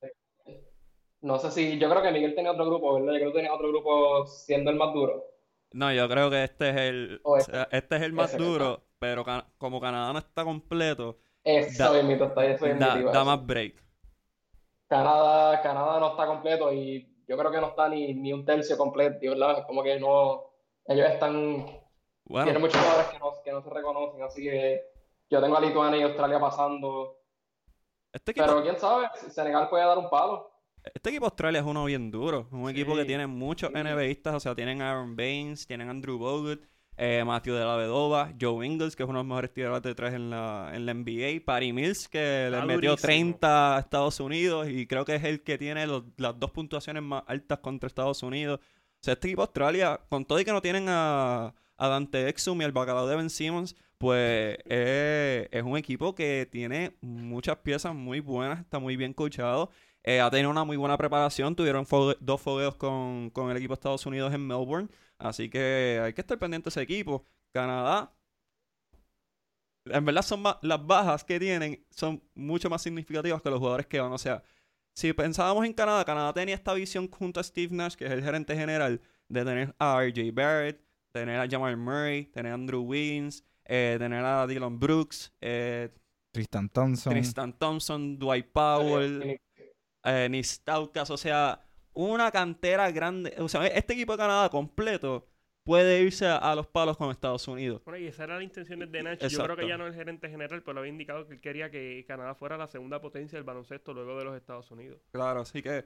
no sé si, yo creo que Miguel tenía otro grupo, ¿verdad? Yo creo que tenía otro grupo siendo el más duro. No, yo creo que este es el, o este. este es el más ese duro, pero can como Canadá no está completo, eso da, mismo, está, eso da, da más break. Canadá, Canadá no está completo y yo creo que no está ni, ni un tercio completo, ¿verdad? Como que no, ellos están, bueno. tienen muchos jugadores que no, que no se reconocen, así que yo tengo a Lituania y Australia pasando. Este equipo, pero quién sabe, Senegal puede dar un palo. Este equipo Australia es uno bien duro, un equipo que tiene muchos. NBAistas, o sea, tienen a Aaron Baines, tienen a Andrew Bogut, eh, Matthew de la Vedova, Joe Ingles, que es uno de los mejores tiradores de tres en la, en la NBA, Patty Mills, que le metió 30 a Estados Unidos y creo que es el que tiene los, las dos puntuaciones más altas contra Estados Unidos. O sea, este equipo Australia, con todo y que no tienen a, a Dante Exum y al bacalao de Ben Simmons, pues eh, es un equipo que tiene muchas piezas muy buenas, está muy bien coachado. Eh, ha tenido una muy buena preparación. Tuvieron fogue- dos fogueos con, con el equipo de Estados Unidos en Melbourne. Así que hay que estar pendiente de ese equipo. Canadá, en verdad, son las bajas que tienen son mucho más significativas que los jugadores que van. O sea, si pensábamos en Canadá, Canadá tenía esta visión junto a Steve Nash, que es el gerente general, de tener a RJ Barrett, tener a Jamal Murray, tener a Andrew Wiggins, eh, tener a Dylan Brooks, eh, Tristan Thompson. Tristan Thompson, Dwight Powell, eh, Nistaukas, o sea, una cantera grande. O sea, este equipo de Canadá completo puede irse a, a los palos con Estados Unidos. Bueno, y esa era la intención de Nash. Yo creo que ya no es el gerente general, pero había indicado que él quería que Canadá fuera la segunda potencia del baloncesto luego de los Estados Unidos. Claro, así que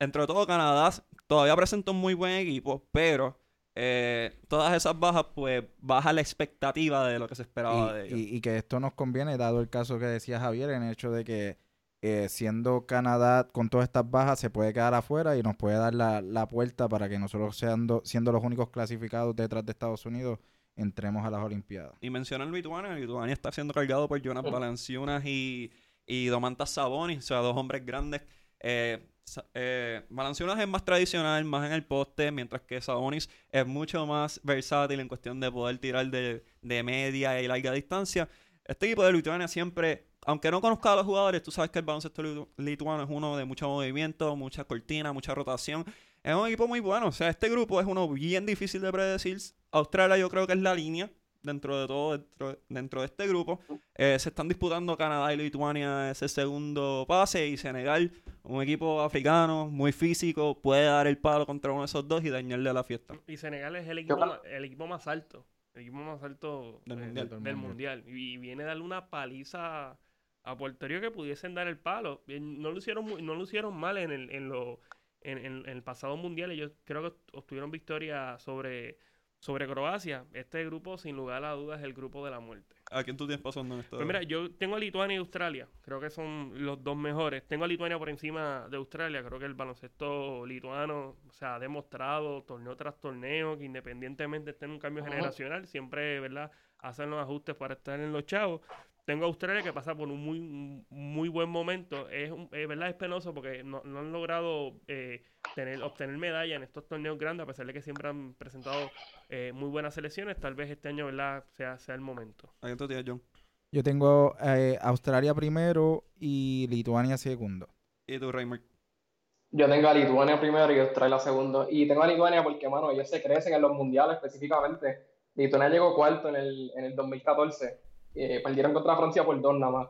entre todo Canadá todavía presenta un muy buen equipo, pero eh, todas esas bajas pues baja la expectativa de lo que se esperaba de ellos. y- y que esto nos conviene, dado el caso que decía Javier, en el hecho de que eh, siendo Canadá con todas estas bajas se puede quedar afuera y nos puede dar la, la puerta para que nosotros siendo, siendo los únicos clasificados detrás de Estados Unidos entremos a las Olimpiadas. Y mencionan Lituania, Lituania está siendo cargado por Jonas Valanciunas y, y Domantas Sabonis, o sea, dos hombres grandes. Eh, eh, Valanciunas es más tradicional, más en el poste, mientras que Sabonis es mucho más versátil en cuestión de poder tirar de, de media y larga distancia. Este equipo de Lituania siempre, aunque no conozca a los jugadores, tú sabes que el baloncesto litu- lituano es uno de mucho movimiento, mucha cortina, mucha rotación. Es un equipo muy bueno. O sea, este grupo es uno bien difícil de predecir. Australia yo creo que es la línea dentro de todo, dentro, dentro de este grupo. Eh, se están disputando Canadá y Lituania ese segundo pase y Senegal, un equipo africano muy físico, puede dar el palo contra uno de esos dos y dañarle a la fiesta. Y Senegal es el equipo, el equipo más alto. El equipo más alto Del eh, mundial. del, Del mundial. Y viene a darle una paliza a Puerto Rico que pudiesen dar el palo. Eh, No lo hicieron, no lo hicieron mal en el, en lo, en, en- en el pasado mundial. Ellos creo que obtuvieron victoria sobre, sobre Croacia. Este grupo, sin lugar a dudas, es el grupo de la muerte. ¿A quién tú tienes pasando en? Pues mira, yo tengo a Lituania y Australia. Creo que son los dos mejores. Tengo a Lituania por encima de Australia. Creo que el baloncesto lituano se ha demostrado torneo tras torneo que independientemente esté en un cambio Ajá. generacional, siempre, ¿verdad? Hacen los ajustes para estar en los chavos. Tengo a Australia que pasa por un muy, muy buen momento. Es, un- es verdad, es penoso porque no, no han logrado eh, tener, obtener medalla en estos torneos grandes, a pesar de que siempre han presentado eh, muy buenas selecciones. Tal vez este año, ¿verdad? Sea, sea el momento. ¿A quién tú tienes, John? Yo tengo eh, Australia primero y Lituania segundo. ¿Y tú, Raymond? Yo tengo a Lituania primero y Australia segundo. Y tengo a Lituania porque, mano, ellos se crecen en los mundiales específicamente. Lituania llegó cuarto en el, en el 2014. Eh, perdieron contra Francia por dos nada más.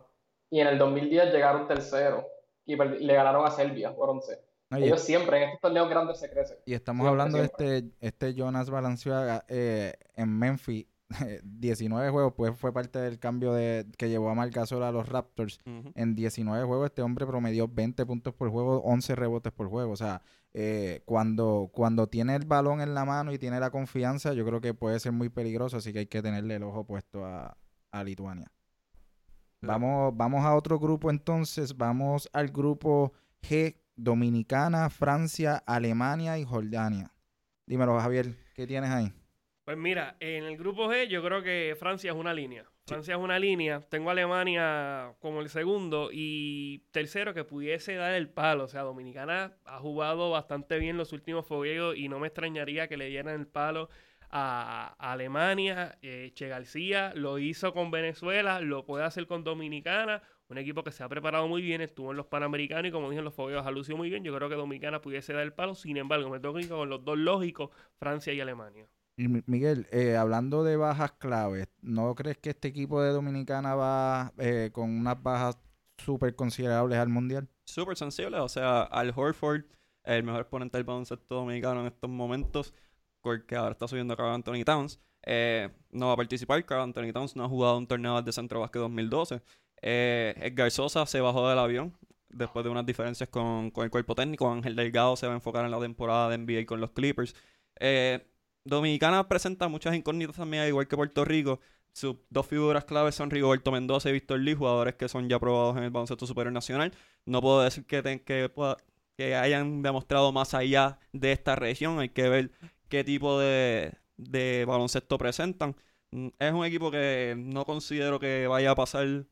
Y en el 2010 llegaron tercero. Y le ganaron a Serbia por 11. No, y, Ellos siempre en estos torneos grandes se crecen. y estamos siempre, hablando de este, este Jonas Valanciuga eh, en Memphis. 19 juegos, pues fue parte del cambio de que llevó a Marcasol a los Raptors. En 19 juegos este hombre promedió 20 puntos por juego, 11 rebotes por juego. O sea, eh, cuando, cuando tiene el balón en la mano y tiene la confianza, yo creo que puede ser muy peligroso, así que hay que tenerle el ojo puesto a, a Lituania. Vamos, vamos a otro grupo entonces, vamos al grupo G, Dominicana, Francia, Alemania y Jordania. Dímelo, Javier, ¿qué tienes ahí? Pues mira, en el grupo G yo creo que Francia es una línea. Francia es una línea. Tengo a Alemania como el segundo y tercero que pudiese dar el palo. O sea, Dominicana ha jugado bastante bien los últimos fogueos y no me extrañaría que le dieran el palo a, a Alemania. Eh, che García lo hizo con Venezuela, lo puede hacer con Dominicana. Un equipo que se ha preparado muy bien, estuvo en los Panamericanos y como dije en los fogueos ha lucido muy bien. Yo creo que Dominicana pudiese dar el palo. Sin embargo, me tengo que ir con los dos lógicos, Francia y Alemania. Y Miguel, eh, hablando de bajas claves, ¿no crees que este equipo de Dominicana va eh, con unas bajas súper considerables al Mundial? Súper sensible, o sea, Al Horford, el mejor exponente del baloncesto dominicano en estos momentos, porque ahora está subiendo Carl Anthony Towns. eh, no va a participar, Carl Anthony Towns no ha jugado un torneo de centro básquet 2012. Eh, Edgar Sosa se bajó del avión después de unas diferencias con, con el cuerpo técnico. Ángel Delgado se va a enfocar en la temporada de NBA con los Clippers. Eh, Dominicana presenta muchas incógnitas también, al igual que Puerto Rico. Sus dos figuras claves son Rigoberto Mendoza y Víctor Lee, jugadores que son ya probados en el baloncesto superior nacional. No puedo decir que, ten- que, que hayan demostrado más allá de esta región. Hay que ver qué tipo de, de baloncesto presentan. mm, es un equipo que no considero que vaya a pasar.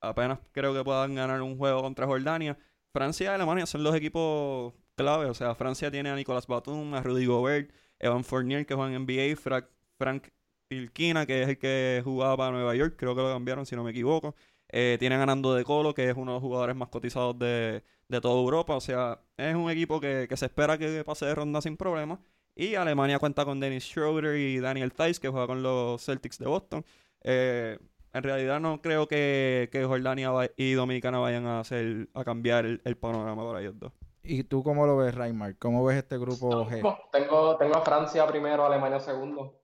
Apenas creo que puedan ganar un juego contra Jordania. Francia y Alemania son los equipos clave. O sea, Francia tiene a Nicolas Batum, a Rudy Gobert, Evan Fournier, que juega en NBA, Frank, Frank Tilkina, que es el que jugaba para Nueva York. Creo que lo cambiaron, si no me equivoco. Eh, tienen ganando de Colo, que es uno de los jugadores más cotizados de, de toda Europa. O sea, es un equipo que, que se espera que pase de ronda sin problemas. Y Alemania cuenta con Dennis Schroeder y Daniel Tice, que juega con los Celtics de Boston. Eh, en realidad no creo que, que Jordania y Dominicana vayan a hacer a cambiar el, el panorama para ellos dos. ¿Y tú cómo lo ves, Raymar? ¿Cómo ves este grupo G? Tengo, tengo a Francia primero, Alemania segundo.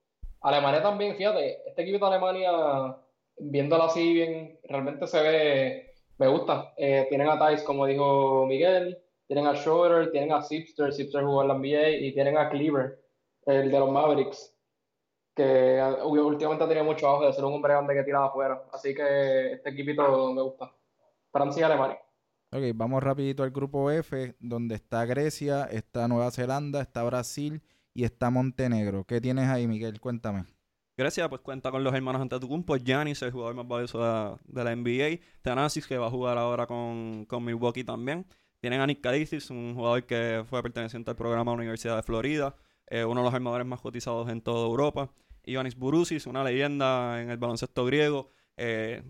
Alemania también, fíjate, este equipo de Alemania, viéndolo así bien, realmente se ve, me gusta. Eh, tienen a Thais, como dijo Miguel, tienen a Schroeder, tienen a Sipster, Sipster jugó en la NBA, y tienen a Cleaver, el de los Mavericks, que últimamente ha tenido mucho auge de ser un hombre grande que tira de afuera. Así que este equipito me gusta. Francia y Alemania. Ok, vamos rapidito al grupo F, donde está Grecia, está Nueva Zelanda, está Brasil y está Montenegro. ¿Qué tienes ahí, Miguel? Cuéntame. Grecia pues cuenta con los hermanos Antetokounmpo, Giannis, el jugador más valioso de la, de la NBA, Thanasis que va a jugar ahora con, con Milwaukee también. Tienen a Nick un jugador que fue perteneciente al programa de la Universidad de Florida, eh, uno de los armadores más cotizados en toda Europa. Ioannis Bourousis, una leyenda en el baloncesto griego. Eh,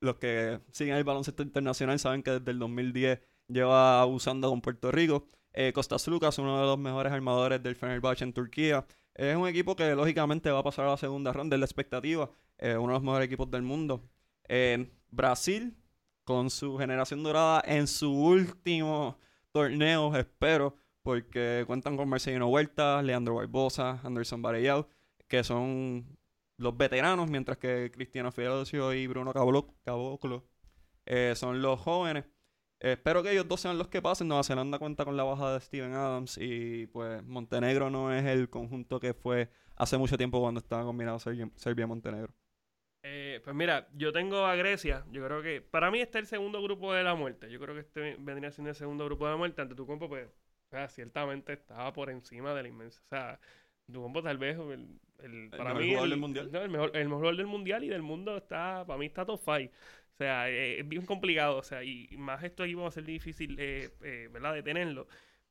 los que siguen el baloncesto internacional saben que desde el 2010 lleva abusando con Puerto Rico. Eh, Costas Lucas, uno de los mejores armadores del Fenerbahce en Turquía. Es un equipo que lógicamente va a pasar a la segunda ronda, es la expectativa. Eh, uno de los mejores equipos del mundo. Eh, Brasil, con su generación dorada en su último torneo, espero, porque cuentan con Marcelino Huerta, Leandro Barbosa, Anderson Varellao, que son los veteranos, mientras que Cristiano Fidelcio y Bruno Caboclo eh, son los jóvenes. Espero que ellos dos sean los que pasen. Nueva Zelanda cuenta con la baja de Steven Adams y pues Montenegro no es el conjunto que fue hace mucho tiempo cuando estaba combinado Serbia- Serbia-Montenegro. Eh, pues mira, yo tengo a Grecia. Yo creo que para mí este es el segundo grupo de la muerte. Yo creo que este vendría siendo el segundo grupo de la muerte. Ante tu compo, pues, o sea, ciertamente estaba por encima de la inmensa. O sea, tu compo tal vez el, el- para mejor mí jugador el, del mundial. no, el mejor, el mejor jugador del mundial y del mundo está, para mí está top 5. O sea, eh, es bien complicado. O sea, y más esto aquí va a ser difícil, eh, eh, ¿verdad? Detenerlo.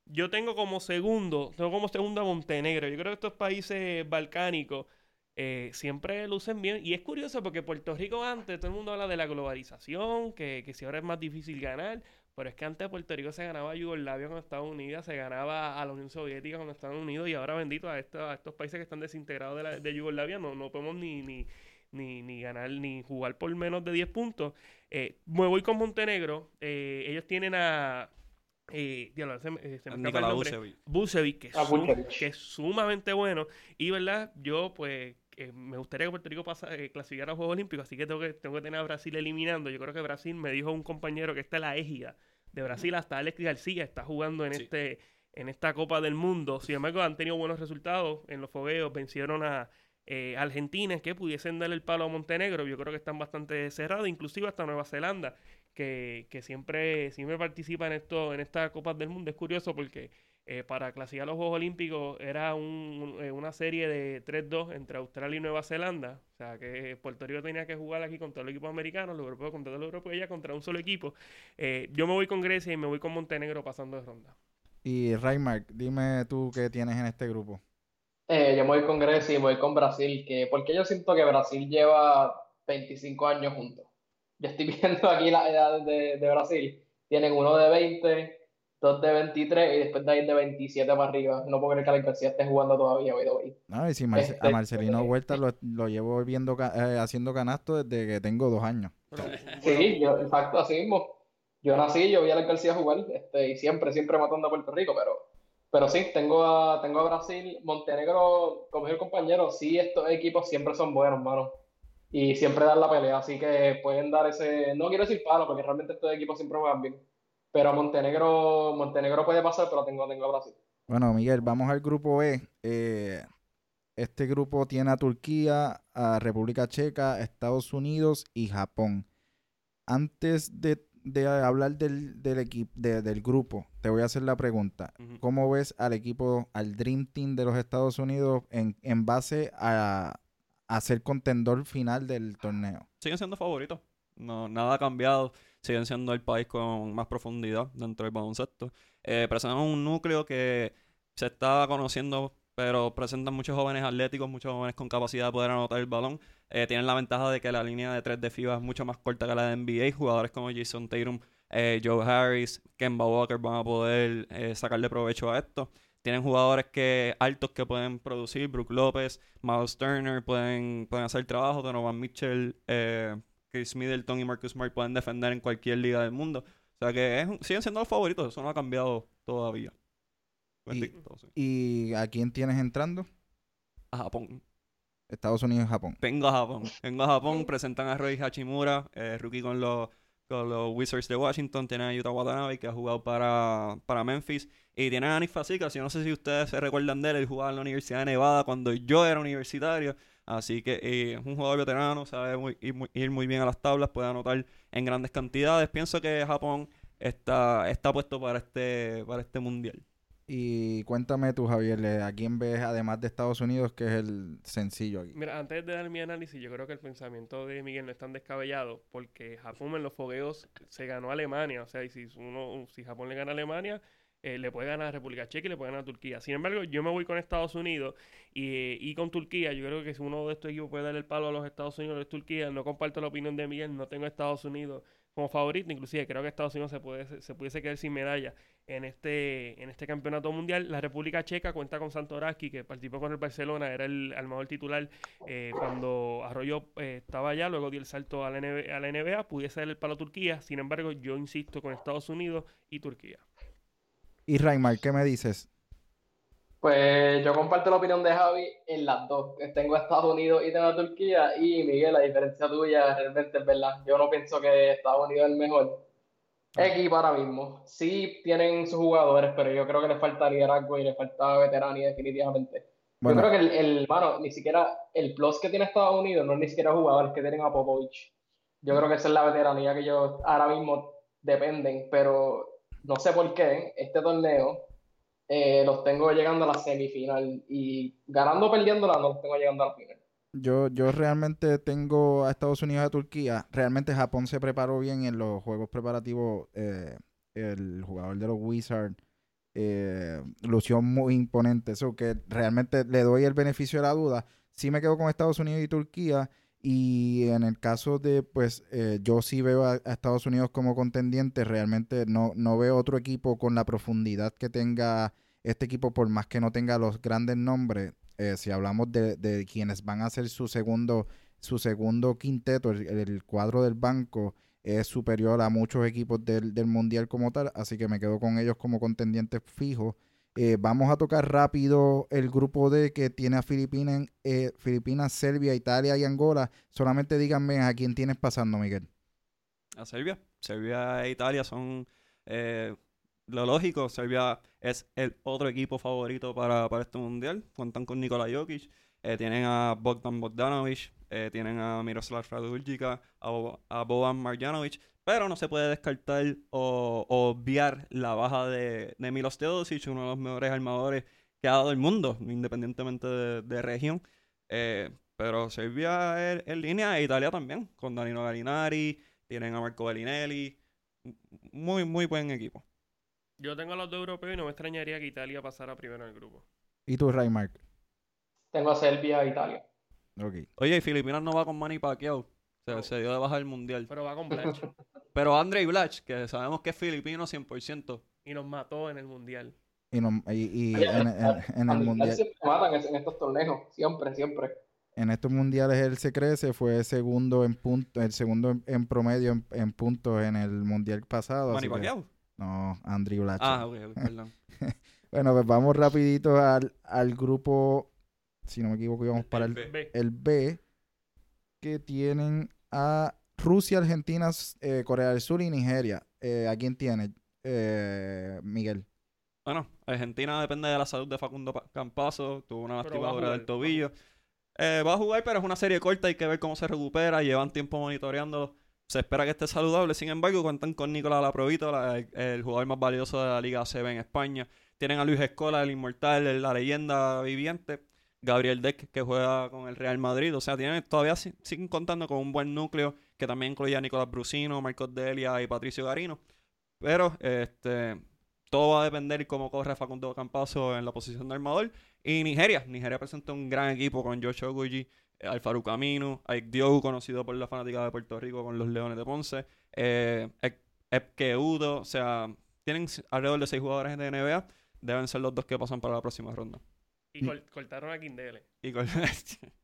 Yo tengo como segundo, tengo como segundo a Montenegro. Yo creo que estos países balcánicos eh, siempre lucen bien. Y es curioso porque Puerto Rico antes, todo el mundo habla de la globalización, que, que si ahora es más difícil ganar, pero es que antes Puerto Rico se ganaba a Yugoslavia con Estados Unidos, se ganaba a la Unión Soviética con Estados Unidos y ahora bendito a, estos- a estos países que están desintegrados de, la, de Yugoslavia, no, no podemos ni, ni, ni, ni ganar, ni jugar por menos de 10 puntos. Eh, me voy con Montenegro, eh, ellos tienen a... Eh, diablo, se me- eh, se me. Vucevic. Bucevic, que, Ah, que es sumamente bueno. Y, ¿verdad? Yo, pues, eh, me gustaría que Puerto Rico pasa, eh, clasificara a los Juegos Olímpicos, así que tengo, que tengo que tener a Brasil eliminando. Yo creo que Brasil, me dijo un compañero que está la égida de Brasil, hasta Alex García está jugando en, Sí. este, en esta Copa del Mundo. Sin embargo, han tenido buenos resultados en los fogueos, vencieron a eh, Argentina, que pudiesen darle el palo a Montenegro. Yo creo que están bastante cerrados, inclusive hasta Nueva Zelanda que, que siempre, siempre participa en esto, en estas Copas del Mundo. Es curioso porque eh, para clasificar a los Juegos Olímpicos era un- un- eh, una serie de 3-2 entre Australia y Nueva Zelanda. O sea que Puerto Rico tenía que jugar aquí contra los equipos americanos, los europeos contra los europeos y ella contra un solo equipo. Eh, yo me voy con Grecia y me voy con Montenegro pasando de ronda. Y Raymar, dime tú qué tienes en este grupo. Eh, yo me voy con Grecia y me voy con Brasil, que, porque yo siento que Brasil lleva 25 años juntos. Yo estoy viendo aquí la edad de, de Brasil. Tienen uno de 20, dos de 23 y después de ahí de 27 para arriba. No puedo creer que Alex García esté jugando todavía, by the way. Ah, y si Marce- Este, a Marcelino Huerta lo, lo llevo viendo eh, haciendo canasto desde que tengo dos años. Sí, yo, exacto, así mismo. Yo nací, yo vi a Alex García jugar, este, y siempre, siempre matando a Puerto Rico, pero, pero sí, tengo a, tengo a Brasil, Montenegro, como dijo el compañero, sí, estos equipos siempre son buenos, hermano. Y siempre dan la pelea, así que pueden dar ese, no quiero decir palo, porque realmente estos equipos siempre juegan bien. Pero Montenegro, Montenegro puede pasar, pero tengo, tengo a Brasil. Bueno, Miguel, vamos al grupo E. Eh, este grupo tiene a Turquía, a República Checa, Estados Unidos y Japón. Antes de, de hablar del, del equipo, del grupo, te voy a hacer la pregunta. ¿Cómo ves al equipo, al Dream Team de los Estados Unidos en, en base a, a ser contendor final del torneo. Siguen siendo favoritos. No, nada ha cambiado. Siguen siendo el país con más profundidad dentro del baloncesto. Eh, presentan un núcleo que se está conociendo, pero presentan muchos jóvenes atléticos, muchos jóvenes con capacidad de poder anotar el balón. Eh, tienen la ventaja de que la línea de 3 de FIBA es mucho más corta que la de NBA. Jugadores como Jason Tatum, eh, Joe Harris, Kemba Walker van a poder sacarle provecho a esto. Tienen jugadores que altos que pueden producir, Brook López, Miles Turner, pueden, pueden hacer trabajo, Donovan Mitchell, Chris Middleton y Marcus Smart pueden defender en cualquier liga del mundo. O sea que es siguen siendo los favoritos, eso no ha cambiado todavía. Sí. ¿Y a quién tienes entrando? A Japón. Estados Unidos y Japón. Vengo a Japón. Vengo a Japón, presentan a Roy Hachimura, eh, rookie con los, con los Wizards de Washington. Tienen a Yuta Watanabe, que ha jugado para, para Memphis. Y tienen a Nick Facikas. Yo no sé si ustedes se recuerdan de él. Él jugaba en la Universidad de Nevada cuando yo era universitario. Así que eh, es un jugador veterano, sabe muy- ir, muy, ir muy bien a las tablas, puede anotar en grandes cantidades. Pienso que Japón está, está puesto para este, para este mundial. Y cuéntame tú, Javier, ¿le- ¿a quién ves además de Estados Unidos que es el sencillo aquí? Mira, antes de dar mi análisis, yo creo que el pensamiento de Miguel no es tan descabellado porque Japón en los fogueos se ganó a Alemania. O sea, y si, uno, si Japón le gana a Alemania, eh, le puede ganar a República Checa y le puede ganar a Turquía. Sin embargo, yo me voy con Estados Unidos y, y con Turquía. Yo creo que si uno de estos equipos puede dar el palo a los Estados Unidos es Turquía. No comparto la opinión de Miguel, no tengo Estados Unidos como favorito. Inclusive creo que Estados Unidos se, puede, se pudiese quedar sin medalla en este, en este campeonato mundial. La República Checa cuenta con Santoraski, que participó con el Barcelona, era el armador titular eh, cuando Arroyo eh, estaba allá, luego dio el salto a la, a la NBA, pudiese dar el palo a Turquía. Sin embargo, yo insisto con Estados Unidos y Turquía. Y Raimar, ¿qué me dices? Pues yo comparto la opinión de Javi en las dos. Tengo a Estados Unidos y tengo a Turquía. Y Miguel, a diferencia tuya, realmente es verdad. Yo no pienso que Estados Unidos es el mejor equipo ahora mismo. Sí tienen sus jugadores, pero yo creo que les falta liderazgo y les falta veteranía definitivamente. Bueno, Yo creo que el, el, mano, ni siquiera el plus que tiene Estados Unidos no es ni siquiera jugadores que tienen a Popovich. Yo creo que esa es la veteranía que ellos ahora mismo dependen, pero no sé por qué este torneo eh, los tengo llegando a la semifinal y ganando o perdiéndola no los tengo llegando a la final. yo, yo realmente tengo a Estados Unidos y a Turquía. Realmente Japón se preparó bien en los juegos preparativos. eh, el jugador de los Wizards eh, lució muy imponente. Eso que realmente le doy el beneficio de la duda. Sí me quedo con Estados Unidos y Turquía. Y en el caso de, pues, eh, yo sí veo a, Estados Unidos como contendiente. Realmente no, no veo otro equipo con la profundidad que tenga este equipo, por más que no tenga los grandes nombres. eh, si hablamos de, de quienes van a ser su segundo, su segundo quinteto, el, el cuadro del banco es superior a muchos equipos del, del mundial como tal, así que me quedo con ellos como contendientes fijos. Eh, vamos a tocar rápido el grupo D que tiene a Filipinas, eh, Filipinas, Serbia, Italia y Angola. Solamente díganme a quién tienes pasando, Miguel. a Serbia. Serbia e Italia son eh, lo lógico. Serbia es el otro equipo favorito para, para este mundial. Cuentan con Nikola Jokic, tienen a Bogdan Bogdanovic, tienen a Miroslav Raduljica, a, a Boban Marjanovic, pero no se puede descartar o, o obviar la baja de, de Milos Teodosic, uno de los mejores armadores que ha dado el mundo, independientemente de, de región. Eh, pero Serbia es en línea e Italia también, con Danilo Galinari, tienen a Marco Bellinelli. Muy, muy buen equipo. Yo tengo a los dos europeos y no me extrañaría que Italia pasara primero en el grupo. ¿Y tú, Raymark? Tengo a Serbia e Italia. Ok. Oye, y Filipinas no va con Manny Pacquiao. Se, dio de baja del mundial. Pero va con Blanch Pero Andrei Blach, que sabemos que es filipino 100%. y nos mató en el mundial. Y, no- y- y en, en- en el mundial, siempre matan en estos torneos, siempre, siempre. en estos mundiales él se crece, fue segundo en punto, el segundo en, en promedio en, en puntos en el mundial pasado. Manny así que- Pacquiao. no, Andrew Blatch. Ah, ok, ok, perdón. Bueno, pues vamos rapidito al, al grupo, si no me equivoco, íbamos para el, B. El B, que tienen a Rusia, Argentina, eh, Corea del Sur y Nigeria. Eh, ¿A quién tiene? Eh, Miguel. Bueno, Argentina depende de la salud de Facundo Pa- Campazo. Tuvo una lastimadura del tobillo. Eh, va a jugar, pero es una serie corta. Hay que ver cómo se recupera. Llevan tiempo monitoreando. Se espera que esté saludable. Sin embargo, cuentan con Nicolás Laprovito, la- el, el jugador más valioso de la Liga ACB en España. Tienen a Luis Escola, el inmortal, el- la leyenda viviente. Gabriel Deck, que juega con el Real Madrid. O sea, tienen, todavía si- siguen contando con un buen núcleo, que también incluye a Nicolás Brusino, Marcos Delia y Patricio Garino. Pero este todo va a depender cómo corre Facundo Campazo en la posición de armador. Y Nigeria. Nigeria presenta un gran equipo con Josh Oguji, eh, Alfaru Camino, Ike Diogu, conocido por la fanática de Puerto Rico con los Leones de Ponce, eh. O sea, tienen alrededor de seis jugadores de NBA. Deben ser los dos que pasan para la próxima ronda. Y cortaron a Kindele. Y con-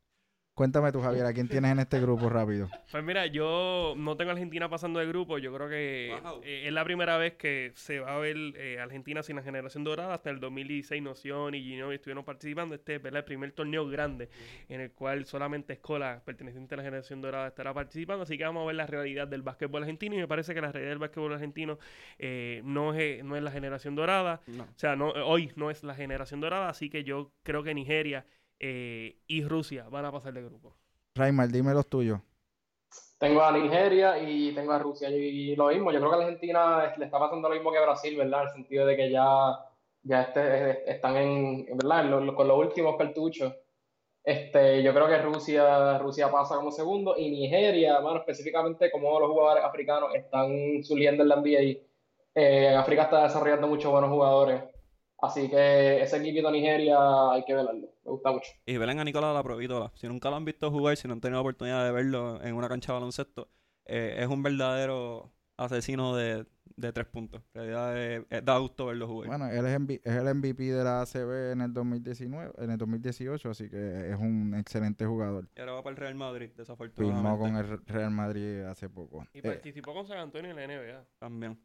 Cuéntame tú, Javier, ¿a quién tienes en este grupo rápido? Pues mira, yo no tengo a Argentina pasando de grupo. Yo creo que Wow. eh, es la primera vez que se va a ver eh, Argentina sin la generación dorada. Hasta el 2016 Noción y Ginóbili estuvieron participando. Este es ¿verdad? el primer torneo grande en el cual solamente escuelas pertenecientes a la generación dorada estará participando. Así que vamos a ver la realidad del básquetbol argentino. Y me parece que la realidad del básquetbol argentino eh, no, es, no es la generación dorada. no. O sea, no, hoy no es la generación dorada. Así que yo creo que Nigeria eh, y Rusia van a pasar de grupo. Raimar, dime los tuyos. Tengo a Nigeria y tengo a Rusia. Y lo mismo, yo creo que a Argentina le está pasando lo mismo que a Brasil, ¿verdad? En el sentido de que ya, ya este, están en, en ¿verdad? En lo- lo- con los últimos cartuchos. Este, yo creo que Rusia, Rusia pasa como segundo y Nigeria, bueno, específicamente como los jugadores africanos están surgiendo en la NBA. Eh, en África está desarrollando muchos buenos jugadores. Así que ese equipito de Nigeria hay que velarlo. Me gusta mucho. Y velen a Nicolás la provítola. Si nunca lo han visto jugar, si no han tenido la oportunidad de verlo en una cancha de baloncesto, eh, es un verdadero asesino de, de tres puntos. En realidad es- es- da gusto verlo jugar. Bueno, él es, MV es el MVP de la ACB en el 2019, en el 2018, así que es un excelente jugador. Y ahora va para el Real Madrid, Firmó desafortunadamente. con el Real Madrid hace poco. Y Eh, participó con San Antonio en la NBA. También.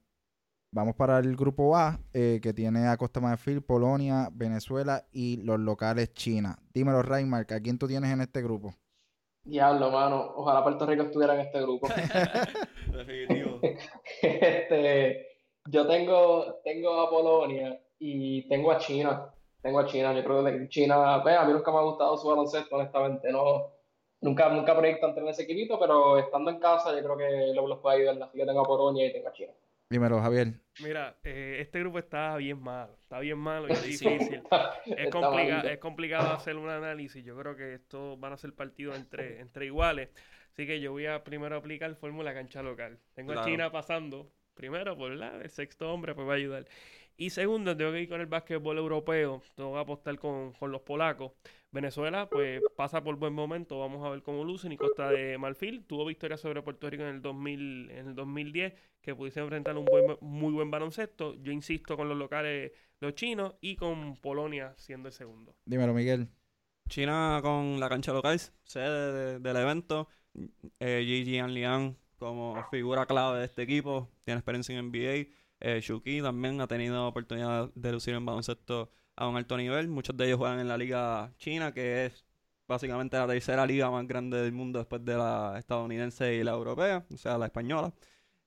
Vamos para el grupo A, eh, que tiene a Costa Marfil, Polonia, Venezuela y los locales China. Dímelo, Raymark, ¿a quién tú tienes en este grupo? Diablo, mano. Ojalá Puerto Rico estuviera en este grupo. Definitivo. Este, yo tengo, tengo a Polonia y tengo a China. Tengo a China. Yo creo que China, pues, a mí nunca me ha gustado su baloncesto, honestamente. No, nunca, nunca proyecto entrar en ese equipito, pero estando en casa, yo creo que lo- los puede ayudar. Así que tengo a Polonia y tengo a China. Dímelo, Javier. Mira, eh, este grupo está bien malo. Está bien malo y es difícil. Es, complica- es complicado hacer un análisis. Yo creo que estos van a ser partidos entre, entre iguales. Así que yo voy a primero aplicar fórmula cancha local. Tengo Claro. a China pasando. Primero, por la, el sexto hombre, pues va a ayudar. Y segundo, tengo que ir con el básquetbol europeo. Tengo que apostar con, con los polacos. Venezuela, pues pasa por buen momento. Vamos a ver cómo lucen. Y Costa de Marfil tuvo victoria sobre Puerto Rico en el 2000, en el 2010, que pudiese enfrentar un buen, muy buen baloncesto. Yo insisto con los locales, los chinos, y con Polonia siendo el segundo. Dímelo, Miguel. China con la cancha local, sede de- del evento. Eh, Gigi Liang como figura clave de este equipo, tiene experiencia en NBA. Eh, Shuki también ha tenido oportunidad de lucir en baloncesto a un alto nivel. Muchos de ellos juegan en la liga china, que es básicamente la tercera liga más grande del mundo después de la estadounidense y la europea, o sea, la española.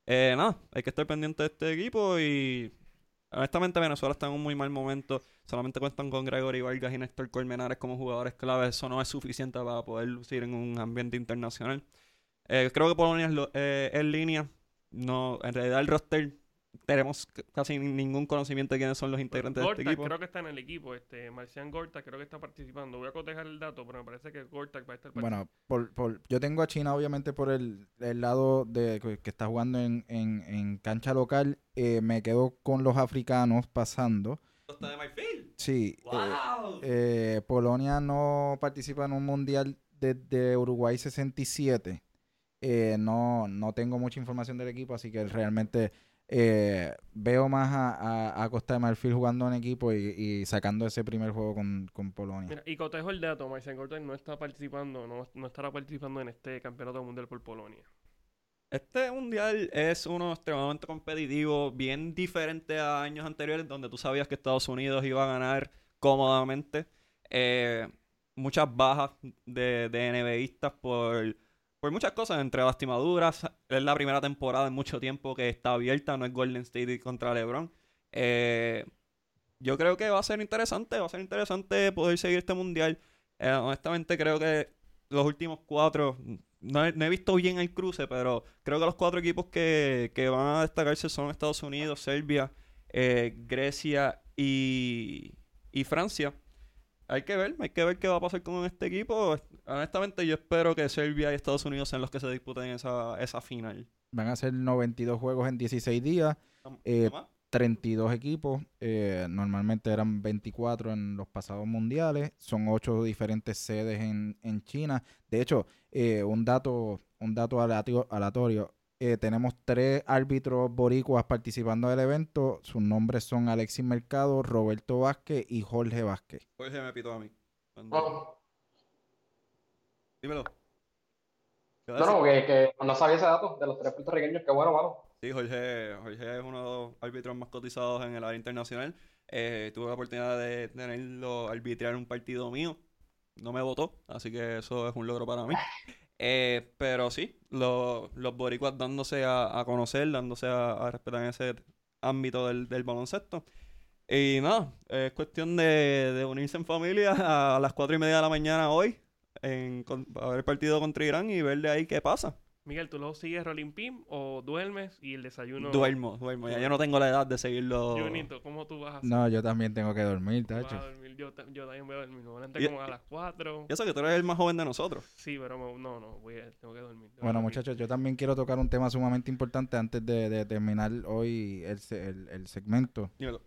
Eh, nada, hay que estar pendiente de este equipo y honestamente Venezuela está en un muy mal momento. Solamente cuentan con Gregory Vargas y Néstor Colmenares como jugadores clave. Eso no es suficiente para poder lucir en un ambiente internacional. Eh, creo que Polonia es, lo- eh, línea. No, en realidad el roster tenemos casi ningún conocimiento de quiénes son los integrantes de Gortak este equipo. creo que está en el equipo. Este, Marcian Gortak creo que está participando. Voy a cotejar el dato, pero me parece que Gortak va a estar participando. Bueno, por, por- yo tengo a China obviamente por el, el lado de que que está jugando en, en- en cancha local. Eh, me quedo con los africanos pasando. Costa de Marfil. Sí, eh, ¡Wow! eh, Polonia no participa en un mundial desde Uruguay 67. Eh, no, no tengo mucha información del equipo, así que realmente eh, veo más a, a- a Costa de Marfil jugando en equipo y, y sacando ese primer juego con, con Polonia. Mira, y cotejo el dato, Marcian Gortak no está participando, no, no estará participando en este campeonato mundial por Polonia. Este mundial es uno extremadamente competitivo, bien diferente a años anteriores, donde tú sabías que Estados Unidos iba a ganar cómodamente. Eh, muchas bajas de, de NBAistas por, por muchas cosas, entre lastimaduras. Es la primera temporada en mucho tiempo que está abierta, no es Golden State contra LeBron. Eh, yo creo que va a ser interesante, va a ser interesante poder seguir este mundial. Eh, honestamente, creo que los últimos cuatro, no he, no he visto bien el cruce, pero creo que los cuatro equipos que, que van a destacarse son Estados Unidos, Serbia, eh, Grecia y, y Francia. Hay que ver, hay que ver qué va a pasar con este equipo. Honestamente, yo espero que Serbia y Estados Unidos sean los que se disputen esa, esa final. Van a ser 92 juegos en 16 días. Eh, 32 equipos, eh, normalmente eran 24 en los pasados mundiales, son 8 diferentes sedes en, en China. De hecho, eh, un dato, un dato aleatorio, eh, tenemos tres árbitros boricuas participando del evento, sus nombres son Alexis Mercado, Roberto Vázquez y Jorge Vázquez. Jorge me pitó a mí. Dímelo. No, no, que, que, no sabía ese dato de los tres puertorriqueños, qué bueno, mano. Sí, Jorge, Jorge es uno de los árbitros más cotizados en el área internacional. Eh, tuve la oportunidad de tenerlo arbitrar un partido mío. No me votó, así que eso es un logro para mí. Eh, pero sí, los boricuas dándose a, conocer, dándose a, respetar en ese ámbito del, baloncesto. Y nada, es cuestión de, unirse en familia a las cuatro y media de la mañana hoy en, a ver el partido contra Irán y ver de ahí qué pasa. Miguel, ¿tú lo sigues Rolling Pin o duermes y el desayuno? Duermo, duermo. Ya yo no tengo la edad de seguirlo. Junito, ¿cómo tú vas a hacer? No, yo también tengo que dormir, tacho. Yo, yo, también voy a dormir. Me como a las 4. Yo sé que tú eres el más joven de nosotros. Sí, pero no, no, voy a, tengo que dormir. bueno, muchachos, yo también quiero tocar un tema sumamente importante antes de, terminar hoy el, el, el segmento. Dímelo.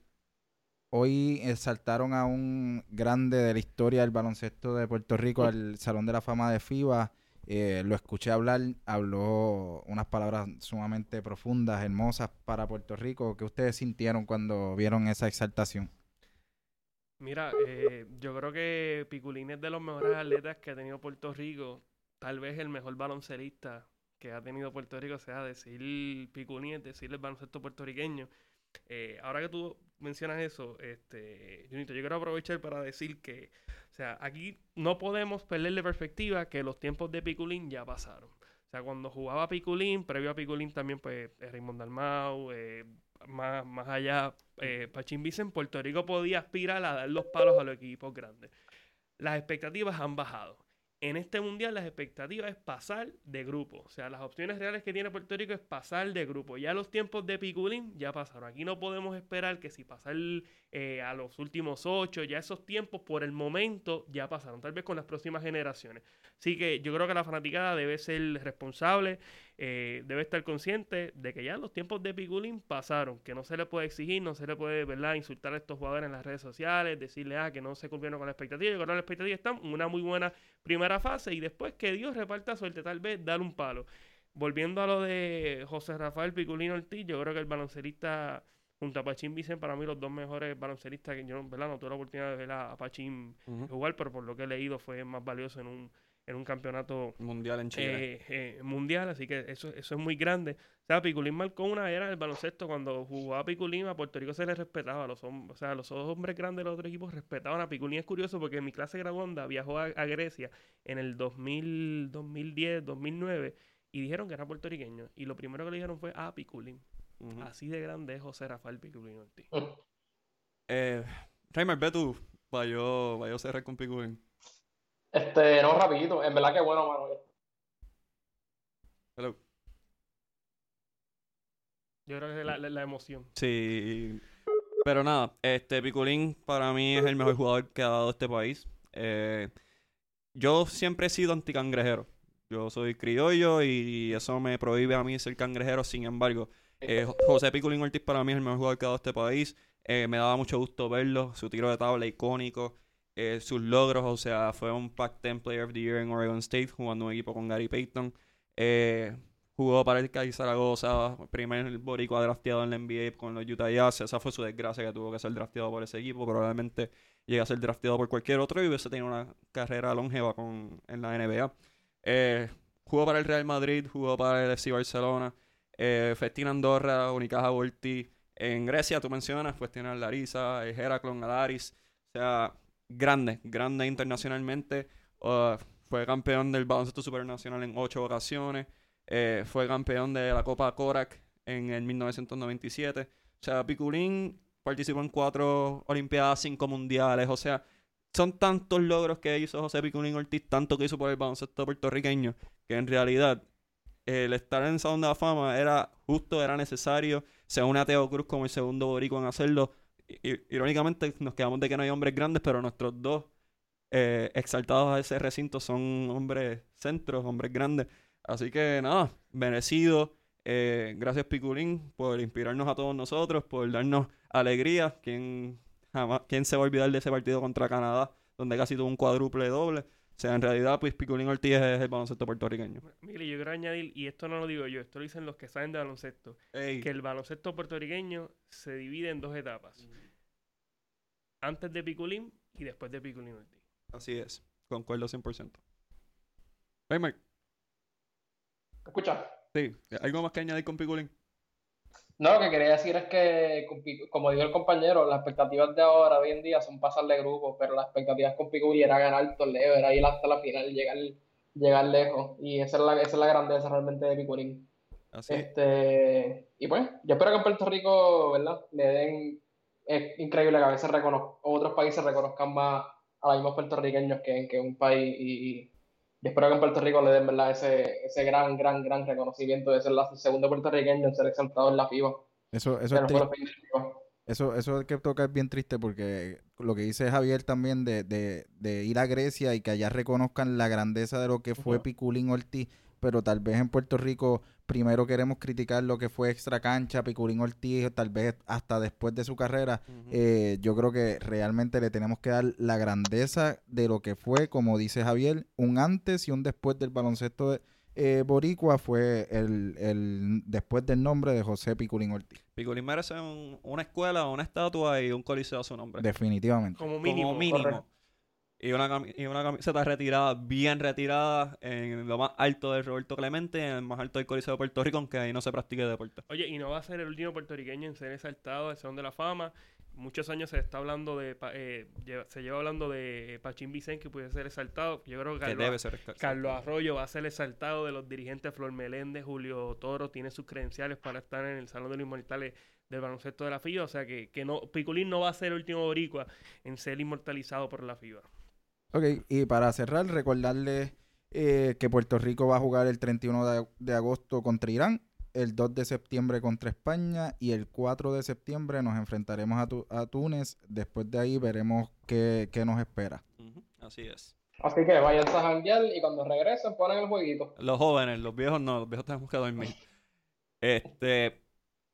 Hoy saltaron a un grande de la historia del baloncesto de Puerto Rico al Salón de la Fama de FIBA eh, lo escuché hablar, habló unas palabras sumamente profundas, hermosas para Puerto Rico. ¿Qué ustedes sintieron cuando vieron esa exaltación? Mira, eh, yo creo que Piculín es de los mejores atletas que ha tenido Puerto Rico. Tal vez el mejor baloncelista que ha tenido Puerto Rico sea decir Piculín, es decir el baloncesto puertorriqueño. Eh, ahora que tú mencionas eso, este, yo quiero aprovechar para decir que, o sea, aquí no podemos perderle perspectiva que los tiempos de Piculín ya pasaron. O sea, cuando jugaba Piculín, previo a Piculín también, pues, Raymond Dalmau, eh, más, más allá, eh, Pachín Vicen, Puerto Rico podía aspirar a dar los palos a los equipos grandes. Las expectativas han bajado en este mundial las expectativas es pasar de grupo. O sea, las opciones reales que tiene Puerto Rico es pasar de grupo. Ya los tiempos de Piculín ya pasaron. Aquí no podemos esperar que si pasar eh, a los últimos ocho, ya esos tiempos por el momento ya pasaron. Tal vez con las próximas generaciones. Así que yo creo que la fanaticada debe ser responsable, eh, debe estar consciente de que ya los tiempos de Piculín pasaron, que no se le puede exigir, no se le puede ¿verdad? insultar a estos jugadores en las redes sociales, decirle ah, que no se cumplieron con la expectativa. Que la expectativa está en una muy buena primera fase y después que Dios reparta suerte, tal vez dar un palo. Volviendo a lo de José Rafael Piculín Ortiz, yo creo que el baloncerista junto a Pachín Vicen, para mí los dos mejores balonceristas que yo, ¿verdad? No tuve la oportunidad de ver a, Pachín jugar, pero por lo que he leído fue más valioso en un en un campeonato mundial en Chile. Eh, eh, mundial, así que eso, eso es muy grande. O sea, Piculín marcó una era el baloncesto cuando jugaba Piculín a Puerto Rico se le respetaba. los o sea, los hombres grandes de los otros equipos respetaban a Piculín. Es curioso porque en mi clase graduanda viajó a, Grecia en el 2000, 2010, 2009 y dijeron que era puertorriqueño. Y lo primero que le dijeron fue a ah, Piculín. Así de grande es José Rafael Piculín Ortiz. eh, Reimer, ve tú, vaya, vaya a cerrar con Piculín. Este, no, rapidito. En verdad que bueno, mano. Hello. Yo creo que es la, la, emoción. Sí. Pero nada, este Piculín para mí es el mejor jugador que ha dado este país. Eh, yo siempre he sido anticangrejero. Yo soy criollo y eso me prohíbe a mí ser cangrejero. Sin embargo, eh, José Piculín Ortiz para mí es el mejor jugador que ha dado este país. Eh, me daba mucho gusto verlo, su tiro de tabla icónico. Eh, sus logros, o sea, fue un Pac-10 Player of the Year en Oregon State, jugando un equipo con Gary Payton. Eh, jugó para el Cali Zaragoza, primer boricua drafteado en la NBA con los Utah Jazz. Esa fue su desgracia que tuvo que ser drafteado por ese equipo. Probablemente llegue a ser drafteado por cualquier otro y hubiese tenido una carrera longeva con, en la NBA. Eh, jugó para el Real Madrid, jugó para el FC Barcelona. Festina Andorra, Unicaja Volti. En Grecia, tú mencionas, pues tiene Larisa, Heraclon, Alaris. O sea, grande, grande internacionalmente. Uh, fue campeón del baloncesto supernacional en ocho ocasiones. Eh, fue campeón de la Copa Korak en el 1997. O sea, Piculín participó en cuatro Olimpiadas, cinco mundiales. O sea, son tantos logros que hizo José Piculín Ortiz, tanto que hizo por el baloncesto puertorriqueño, que en realidad el estar en Salón de la Fama era justo, era necesario. Se une a Teo Cruz como el segundo boricua en hacerlo irónicamente nos quedamos de que no hay hombres grandes, pero nuestros dos eh, exaltados a ese recinto son hombres centros, hombres grandes. Así que nada, merecido. Eh, gracias Piculín por inspirarnos a todos nosotros, por darnos alegría. ¿Quién, ¿Quién se va a olvidar de ese partido contra Canadá, donde casi tuvo un cuádruple doble? O sea, en realidad, pues Piculín Ortiz es el baloncesto puertorriqueño. Mire, yo quiero añadir, y esto no lo digo yo, esto lo dicen los que saben de baloncesto, Ey, que el baloncesto puertorriqueño se divide en dos etapas. Antes de Piculín y después de Piculín Ortiz. Así es, concuerdo 100%. Hey, Mike, Escucha. sí, ¿algo más que añadir con Piculín? No, lo que quería decir es que, como dijo el compañero, las expectativas de ahora, hoy en día, son pasar de grupo, pero las expectativas con Piculín era ganar el torneo, era ir hasta la final, llegar, llegar lejos. Y esa es la, esa es la grandeza realmente de Piculín. Así es. Este, y pues, yo espero que en Puerto Rico, ¿verdad? Le den, es increíble que a veces reconozcan, otros países reconozcan más a los mismos puertorriqueños que, que un país y, y yo espero que en Puerto Rico le den, ¿verdad? Ese, ese gran, gran, gran reconocimiento de ser la- el segundo puertorriqueño en ser exaltado en la FIBA, Eso, eso, es eso, eso que toca es bien triste porque lo que dice Javier también de, de, de ir a Grecia y que allá reconozcan la grandeza de lo que fue. Piculín Ortiz, pero tal vez en Puerto Rico primero queremos criticar lo que fue extra cancha, Piculín Ortiz, tal vez hasta después de su carrera. Eh, yo creo que realmente le tenemos que dar la grandeza de lo que fue, como dice Javier, un antes y un después del baloncesto de- eh, boricua fue el, el después del nombre de José Piculín Ortiz, Piculín merece un- una escuela, una estatua y un coliseo a su nombre. definitivamente. Como Como mínimo. Y una, cami- y una camiseta retirada, bien retirada, en lo más alto de Roberto Clemente, en el más alto del Coliseo de Puerto Rico, aunque ahí no se practique deporte. Oye, y no va a ser el último puertorriqueño en ser exaltado al Salón de la Fama. Muchos años se está hablando de, eh, se lleva hablando de Pachín Vicente que puede ser exaltado. Yo creo que Que Carlos, debe ser escal- Carlos Arroyo va a ser exaltado de los dirigentes Flor Meléndez, Julio Toro, tiene sus credenciales para estar en el Salón de los Inmortales del baloncesto de la FIBA. O sea que, que no, Piculín no va a ser el último boricua en ser inmortalizado por la FIBA. Ok, y para cerrar, recordarles eh, que Puerto Rico va a jugar el 31 de, de agosto contra Irán, el 2 de septiembre contra España y el 4 de septiembre nos enfrentaremos a, Tu- a Túnez. Después de ahí veremos qué, qué nos espera. Así es. Así que vayan a janguear y cuando regresen ponen el jueguito. Los jóvenes, los viejos no, los viejos tenemos que dormir. Este,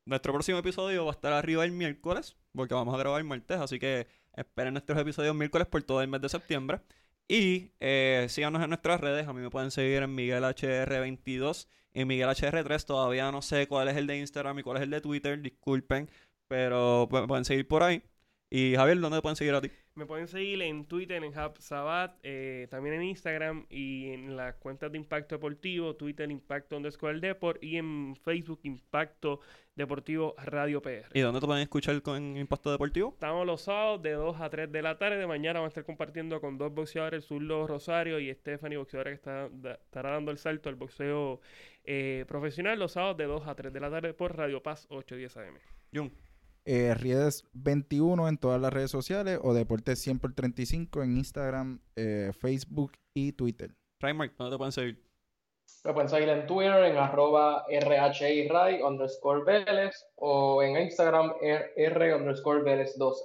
nuestro próximo episodio va a estar arriba el miércoles, porque vamos a grabar el martes, así que esperen nuestros episodios miércoles por todo el mes de septiembre. Y eh, síganos en nuestras redes, a mí me pueden seguir en MiguelHR22 y MiguelHR3, todavía no sé cuál es el de Instagram y cuál es el de Twitter, disculpen, pero pu- pueden seguir por ahí. Y Javier, ¿dónde te pueden seguir a ti? Me pueden seguir en Twitter, en Hub Sabat, eh, también en Instagram y en las cuentas de Impacto Deportivo, Twitter Impacto underscore Deport y en Facebook Impacto Deportivo Radio PR. ¿Y dónde te pueden escuchar con Impacto Deportivo? Estamos los sábados de 2 a 3 de la tarde. Mañana vamos a estar compartiendo con dos boxeadores, zurdo Rosario y Stephanie, boxeadora que está, da- estará dando el salto al boxeo eh, profesional los sábados de 2 a 3 de la tarde por Radio Paz 810 AM. Jun. Eh, Riedes 21 en todas las redes sociales o Deportes 100 por 35 en Instagram, eh, Facebook y Twitter. Primark, ¿dónde te pueden seguir? Me pueden seguir en Twitter en arroba rhiray underscore Vélez o en Instagram r, R underscore Vélez 12.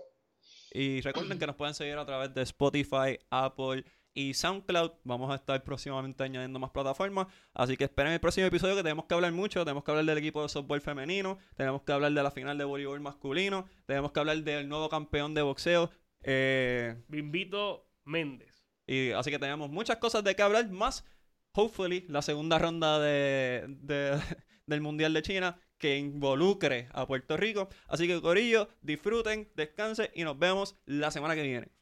Y recuerden que nos pueden seguir a través de Spotify, Apple y SoundCloud. Vamos a estar próximamente añadiendo más plataformas. Así que esperen el próximo episodio que tenemos que hablar mucho. Tenemos que hablar del equipo de softball femenino. Tenemos que hablar de la final de voleibol masculino. Tenemos que hablar del nuevo campeón de boxeo. Eh, Bimbito Méndez. y así que tenemos muchas cosas de que hablar. Más, hopefully, la segunda ronda de, de- del Mundial de China que involucre a Puerto Rico. Así que, Corillo, disfruten, descansen y nos vemos la semana que viene.